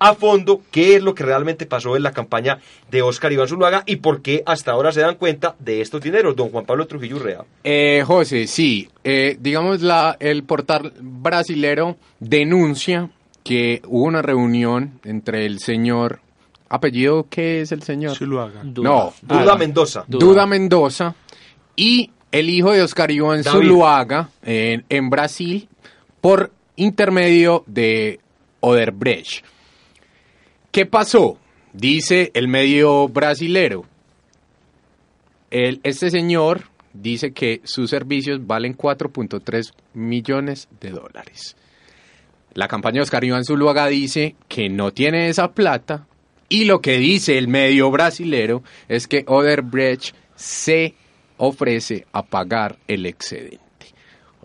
a fondo qué es lo que realmente pasó en la campaña de Oscar Iván Zuluaga y por qué hasta ahora se dan cuenta de estos dineros, don Juan Pablo Trujillo Urrea. Eh, José, sí. Eh, digamos, la, el portal brasilero denuncia que hubo una reunión entre el señor... ¿Apellido qué es el señor? Zuluaga. No, Duda ah, Mendoza. Duda. Mendoza y el hijo de Oscar Iván David. Zuluaga en, en Brasil por intermedio de Odebrecht. ¿Qué pasó? Dice el medio brasilero. El- este señor dice que sus servicios valen 4.3 millones de dólares. La campaña de Oscar Iván Zuluaga dice que no tiene esa plata y lo que dice el medio brasilero es que Odebrecht se ofrece a pagar el excedente.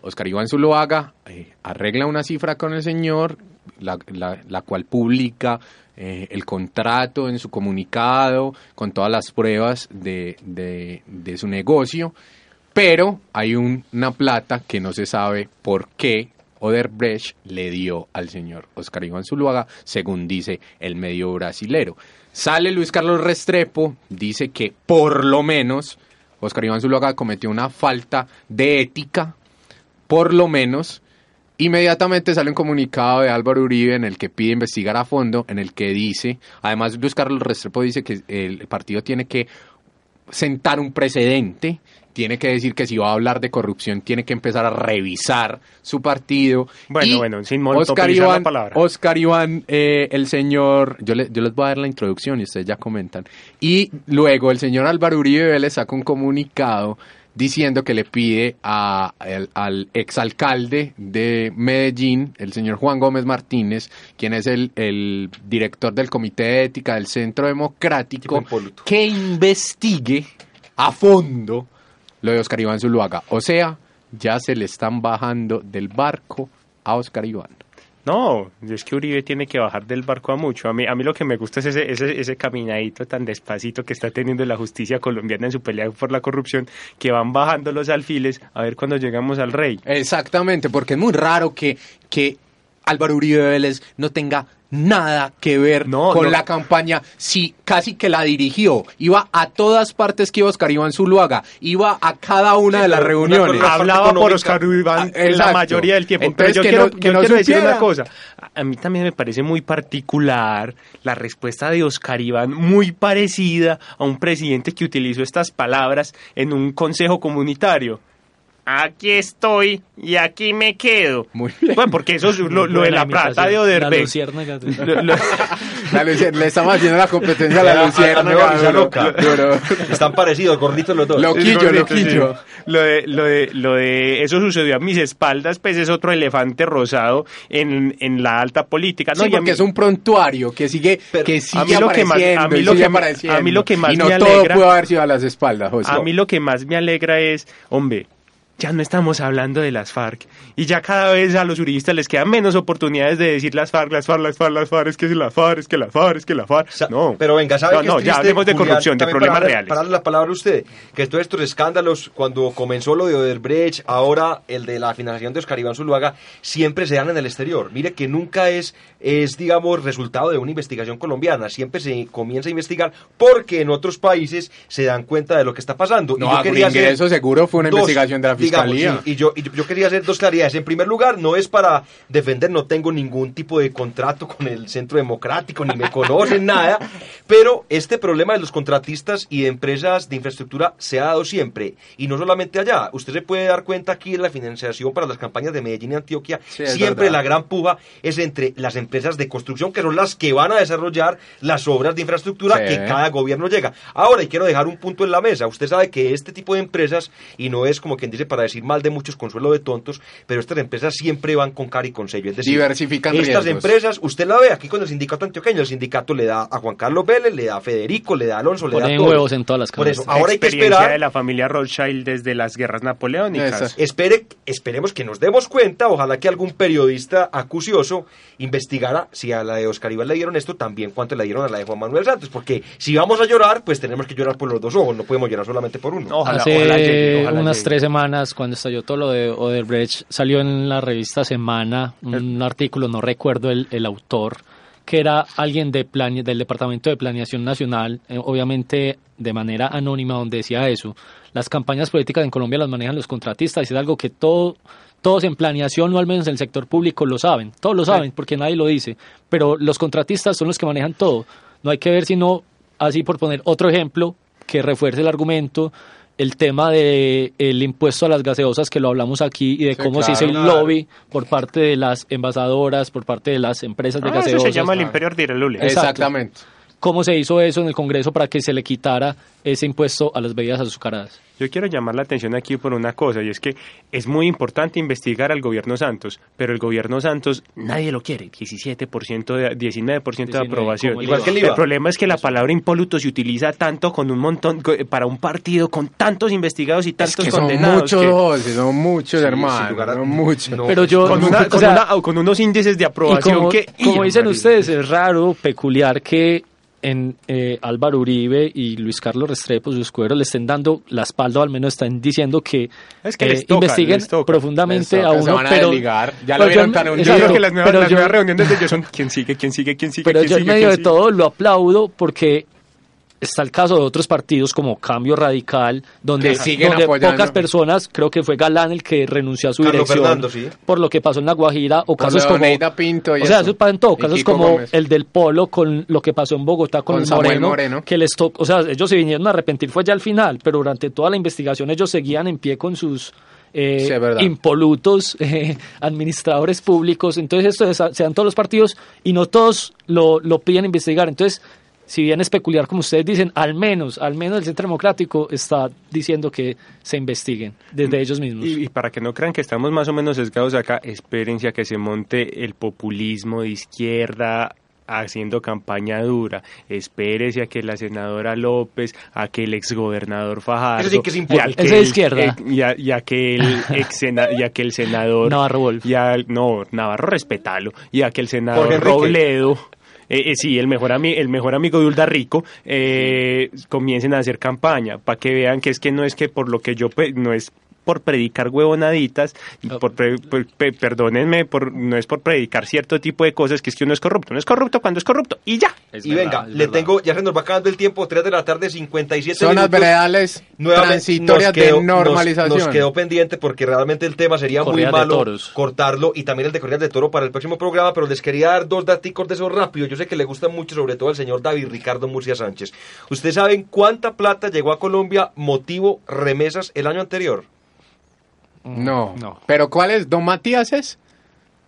Oscar Iván Zuluaga eh, arregla una cifra con el señor, la, la- cual publica eh, el contrato en su comunicado con todas las pruebas de, de- de su negocio, pero hay un- una plata que no se sabe por qué Odebrecht le dio al señor Oscar Iván Zuluaga, según dice el medio brasilero. Sale Luis Carlos Restrepo, dice que por lo menos Oscar Iván Zuluaga cometió una falta de ética, por lo menos. Inmediatamente sale un comunicado de Álvaro Uribe en el que pide investigar a fondo, en el que dice, además Luis Carlos Restrepo dice que el partido tiene que sentar un precedente, tiene que decir que si va a hablar de corrupción tiene que empezar a revisar su partido. Bueno, Y bueno, sin Oscar la Iván, palabra. Oscar Iván, eh, el señor, yo, le- yo les voy a dar la introducción y ustedes ya comentan. Y luego el señor Álvaro Uribe Vélez saca un comunicado diciendo que le pide a- al, al exalcalde de Medellín, el señor Juan Gómez Martínez, quien es el, el director del Comité de Ética del Centro Democrático, que investigue a fondo lo de Oscar Iván Zuluaga. O sea, ya se le están bajando del barco a Oscar Iván. No, es que Uribe tiene que bajar del barco a mucho. A mí, a mí lo que me gusta es ese, ese, ese caminadito tan despacito que está teniendo la justicia colombiana en su pelea por la corrupción, que van bajando los alfiles a ver cuando llegamos al rey. Exactamente, porque es muy raro que, que Álvaro Uribe Vélez no tenga nada que ver con no. la campaña, si casi que la dirigió, iba a todas partes que iba Oscar Iván Zuluaga, iba a cada una de las reuniones. Hablaba por Oscar Iván Ah, la mayoría del tiempo. Entonces, pero yo que quiero, no- que yo no quiero decir una cosa. A a mí también me parece muy particular la respuesta de Oscar Iván, muy parecida a un presidente que utilizó estas palabras en un consejo comunitario. Aquí estoy y aquí me quedo. Muy Bueno, porque eso es lo, lo de la plata de. Oderbeck. La luciérnaga. Lo- lo- *laughs* La Lucier- le estamos haciendo la competencia a la A- a- a Luciérnaga. Nueva Risa duro, Loca. duro. *laughs* Están parecidos, gorditos los dos. Loquillo, gordito, loquillo. sí. Lo de, lo de, lo de eso sucedió a mis espaldas, pues es otro elefante rosado en, en la alta política. No, Sí, porque mí- es un prontuario que sigue, que sigue a mí lo que más- a mí y lo sigue que más- apareciendo. a mí lo que más y no me todo alegra- puede haber sido a las espaldas, José. A mí lo que más me alegra es, hombre, ya no estamos hablando de las FARC y ya cada vez a los juristas les quedan menos oportunidades de decir las FARC, las FARC, las FARC, las FARC, es que las FARC, es que las FARC, es que las FARC. no, Pero venga, ¿sabe no, qué no, es ya triste, hablemos de Julián? corrupción, de También problemas para reales. Para darle la palabra a usted, que todos estos escándalos, cuando comenzó lo de Odebrecht, ahora el de la financiación de Oscar Iván Zuluaga, siempre se dan en el exterior. Mire que nunca es, es, digamos, resultado de una investigación colombiana. Siempre se comienza a investigar porque en otros países se dan cuenta de lo que está pasando. No, Agroingreso seguro fue una investigación de la digamos, y yo, y yo- quería hacer dos claridades. En primer lugar, no es para defender, no tengo ningún tipo de contrato con el Centro Democrático, ni me conocen, *laughs* nada. Pero este problema de los contratistas y de empresas de infraestructura se ha dado siempre. Y no solamente allá. Usted se puede dar cuenta aquí en la financiación para las campañas de Medellín y Antioquia. Sí, siempre la gran puja es entre las empresas de construcción, que son las que van a desarrollar las obras de infraestructura Sí. que cada gobierno llega. Ahora, y quiero dejar un punto en la mesa. Usted sabe que este tipo de empresas, y no es como quien dice para decir mal de muchos consuelo de tontos, pero estas empresas siempre van con cara y con sello. Es decir, Diversifican estas riesgos. empresas, usted la ve aquí con el sindicato antioqueño, el sindicato le da a Juan Carlos Vélez, le da a Federico, le da a Alonso, le da a todos. huevos en todas las Por eso, ahora hay que Experiencia esperar de la familia Rothschild desde las guerras napoleónicas. Espere, esperemos que nos demos cuenta, ojalá que algún periodista acucioso investigara si a la de Oscar Iván le dieron esto, también cuánto le dieron a la de Juan Manuel Santos, porque si vamos a llorar, pues tenemos que llorar por los dos ojos, no podemos llorar solamente por uno. Hace unas tres semanas, cuando estalló todo lo de Odebrecht, salió en la revista Semana un artículo, no recuerdo el, el autor, que era alguien de plane- del Departamento de Planeación Nacional, eh, obviamente de manera anónima, donde decía eso. Las campañas políticas en Colombia las manejan los contratistas es algo que todo, todos en planeación, o al menos en el sector público, lo saben. Todos lo saben, porque nadie lo dice. Pero los contratistas son los que manejan todo. No hay que ver sino, así por poner otro ejemplo, que refuerce el argumento, el tema de el impuesto a las gaseosas que lo hablamos aquí y de Sí, cómo se hizo el claro. lobby por parte de las envasadoras, por parte de las empresas de Ah, eso gaseosas. se llama el imperio. Exactamente. ¿Cómo se hizo eso en el Congreso para que se le quitara ese impuesto a las bebidas azucaradas? Yo quiero llamar la atención aquí por una cosa, y es que es muy importante investigar al gobierno Santos, pero el gobierno Santos nadie lo quiere, 17% de, 19% de aprobación. el Igual que el IVA. problema es que la palabra impoluto se utiliza tanto con un montón, para un partido con tantos investigados y tantos que son condenados. muchos, que- son muchos, Sí, hermano, a- son muchos. Pero yo- con, una- o con sea, una- con unos índices de Y aprobación como, que... como ¡Ia, dicen ustedes, es raro, peculiar que en eh, Álvaro Uribe y Luis Carlos Restrepo, sus cueros, le estén dando la espalda o al menos están diciendo que, Es que eh, toca, investiguen toca. profundamente a uno, se van a pero, desligar. Ya pero lo yo vieron en- tan exacto, que las nuevas, las yo- nuevas reuniones de ellos son quién sigue, quién sigue, quién sigue, pero quién yo en sigue, medio quién de sigue. todo lo aplaudo porque está el caso de otros partidos como Cambio Radical, donde, donde apoyando. pocas personas, creo que fue Galán el que renunció a su Carlos dirección Fernando, sí. por lo que pasó en La Guajira o Por casos como Pinto y o sea, eso. en todo, casos Kiko como Gómez. el del Polo con lo que pasó en Bogotá con, Con el Samuel Moreno, Moreno. que les tocó, o sea, ellos se vinieron a arrepentir fue ya al final, pero durante toda la investigación ellos seguían en pie con sus eh, Sí, impolutos *laughs* eh, administradores públicos, entonces esto es- se dan todos los partidos y no todos lo, lo piden investigar, entonces si bien es peculiar como ustedes dicen, al menos, al menos el Centro Democrático está diciendo que se investiguen desde ellos mismos. Y, y para que no crean que estamos más o menos sesgados acá, espérense a que se monte el populismo de izquierda haciendo campaña dura. Espérese a que la senadora López, a que el exgobernador Fajardo, Eso sí que es y a importante. que Ese de el- izquierda. y, a, y a que el *laughs* ex sena- y a que el senador Navarro Wolf. y a- no, Navarro respetalo, y a que el senador. Robledo eh, eh, sí, el mejor, ami- el mejor amigo de Ulda Rico, eh, comiencen a hacer campaña para que vean que es que no es que por lo que yo, no es por predicar huevonaditas, y por, pre- por- pe- perdónenme, por, no es por predicar cierto tipo de cosas, que es que uno es corrupto. No es corrupto cuando es corrupto, y ya. y venga, le tengo, ya se nos va acabando el tiempo, 3 de la tarde, 57 Zonas minutos. veredales Nuevamente transitorias quedó- de normalización. Nos, nos quedó pendiente porque realmente el tema sería Corridas muy malo cortarlo y también el de Corridas de Toro para el próximo programa, pero les quería dar dos daticos de esos rápido. Yo sé que le gustan mucho, sobre todo al señor David Ricardo Murcia Sánchez. ¿Ustedes saben cuánta plata llegó a Colombia motivo remesas el año anterior? No. ¿Pero cuál es? ¿Don Matías es?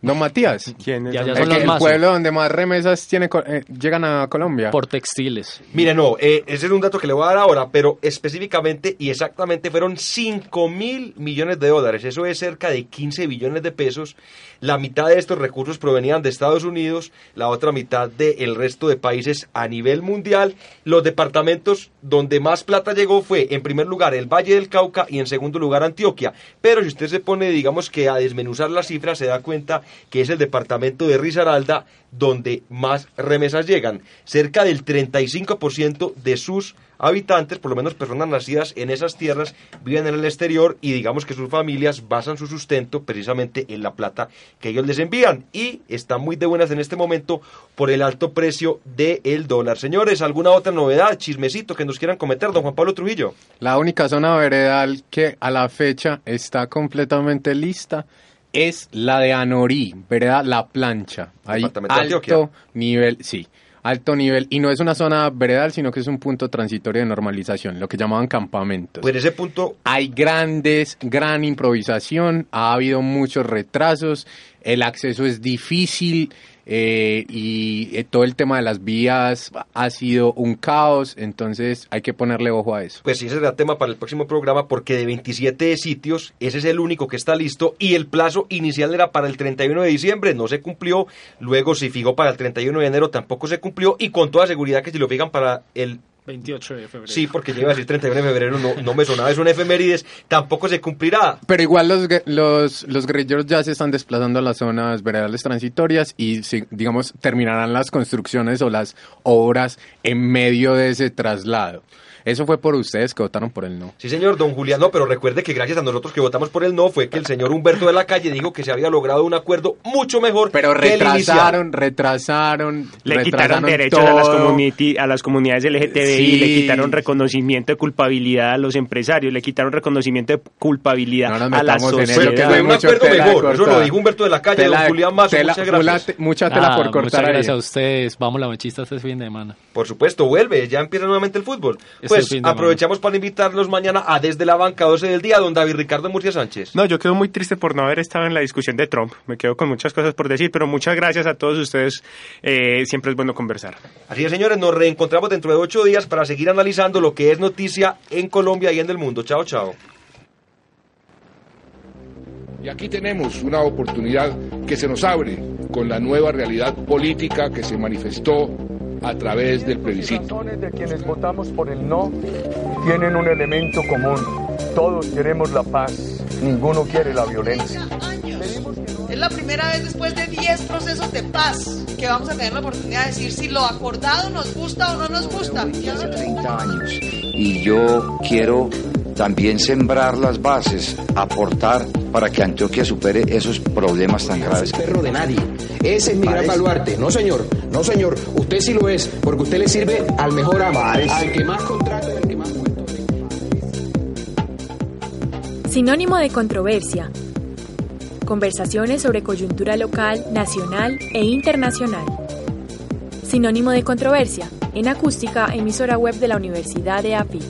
¿Don Matías? *laughs* ¿Quién es Ya, ya el, que- pueblo donde más remesas tiene, eh, llegan a Colombia. Por textiles. Mire, no, eh, ese es un dato que le voy a dar ahora, pero específicamente y exactamente fueron 5 mil millones de dólares. Eso es cerca de 15 billones de pesos. La mitad de estos recursos provenían de Estados Unidos, la otra mitad del resto de países a nivel mundial. Los departamentos donde más plata llegó fue, en primer lugar, el Valle del Cauca y en segundo lugar, Antioquia. Pero si usted se pone, digamos que a desmenuzar las cifras, se da cuenta que es el departamento de Risaralda donde más remesas llegan. Cerca del 35% de sus habitantes, por lo menos personas nacidas en esas tierras, viven en el exterior y digamos que sus familias basan su sustento precisamente en la plata que ellos les envían y están muy de buenas en este momento por el alto precio del dólar. Señores, ¿alguna otra novedad, chismecito que nos quieran cometer, don Juan Pablo Trujillo? La única zona veredal que a la fecha está completamente lista es la de Anorí, vereda La Plancha. Hay alto nivel, sí, alto nivel. Y no es una zona veredal, sino que es un punto transitorio de normalización, lo que llamaban campamentos. Pues ese punto Hay grandes, gran improvisación, ha habido muchos retrasos, el acceso es difícil eh, y eh, todo el tema de las vías ha sido un caos, entonces hay que ponerle ojo a eso. Pues sí, ese será tema para el próximo programa porque de 27 sitios, ese es el único que está listo y el plazo inicial era para el 31 de diciembre, no se cumplió, luego se fijó para el 31 de enero, tampoco se cumplió y con toda seguridad que si lo fijan para el 28 de febrero. Sí, porque yo iba a decir 31 de febrero, no, no me sonaba, es un efemérides, tampoco se cumplirá. Pero igual los, los, los guerrilleros ya se están desplazando a las zonas veredales transitorias y, digamos, terminarán las construcciones o las obras en medio de ese traslado. Eso fue por ustedes que votaron por el no. Sí, señor, don Julián, no, pero recuerde que gracias a nosotros que votamos por el no fue que el señor Humberto de la Calle dijo que se había logrado un acuerdo mucho mejor Pero que el retrasaron, retrasaron, Le quitaron retrasaron derechos a las, todo. comuniti- a las comunidades LGTBI, Sí. le quitaron reconocimiento de culpabilidad a los empresarios, le quitaron reconocimiento de culpabilidad No nos a la sociedad. que Fue un acuerdo mejor, eso lo dijo Humberto de la Calle, Tela don Julián Mazo, tela- muchas gracias. mucha tela por Ah, cortar Muchas gracias ahí. a ustedes. Vamos la mechista este fin de semana. Por supuesto, vuelve, ya empieza nuevamente el fútbol. Este Pues aprovechamos para invitarlos mañana a Desde la Banca 12 del día, don David Ricardo Murcia Sánchez. No, yo quedo muy triste por no haber estado en la discusión de Trump. Me quedo con muchas cosas por decir, pero muchas gracias a todos ustedes. Eh, siempre es bueno conversar. Así es, señores, nos reencontramos dentro de ocho días para seguir analizando lo que es noticia en Colombia y en el mundo. Chao, chao. Y aquí tenemos una oportunidad que se nos abre con la nueva realidad política que se manifestó a través del plebiscito. razones de quienes votamos por el no tienen un elemento común. Todos queremos la paz, ninguno quiere la violencia. Es la primera vez después de 10 procesos de paz que vamos a tener la oportunidad de decir si lo acordado nos gusta o no nos gusta. hace 30 años. Y yo quiero también sembrar las bases, aportar para que Antioquia supere esos problemas tan graves. que perro de nadie. Ese es mi gran baluarte. No, señor. No, señor. Usted sí lo es, porque usted le sirve al mejor amo, al que más contrata y al que más. Sinónimo de controversia. Conversaciones sobre coyuntura local, nacional e internacional. Sinónimo de controversia. En acústica, emisora web de la Universidad de API.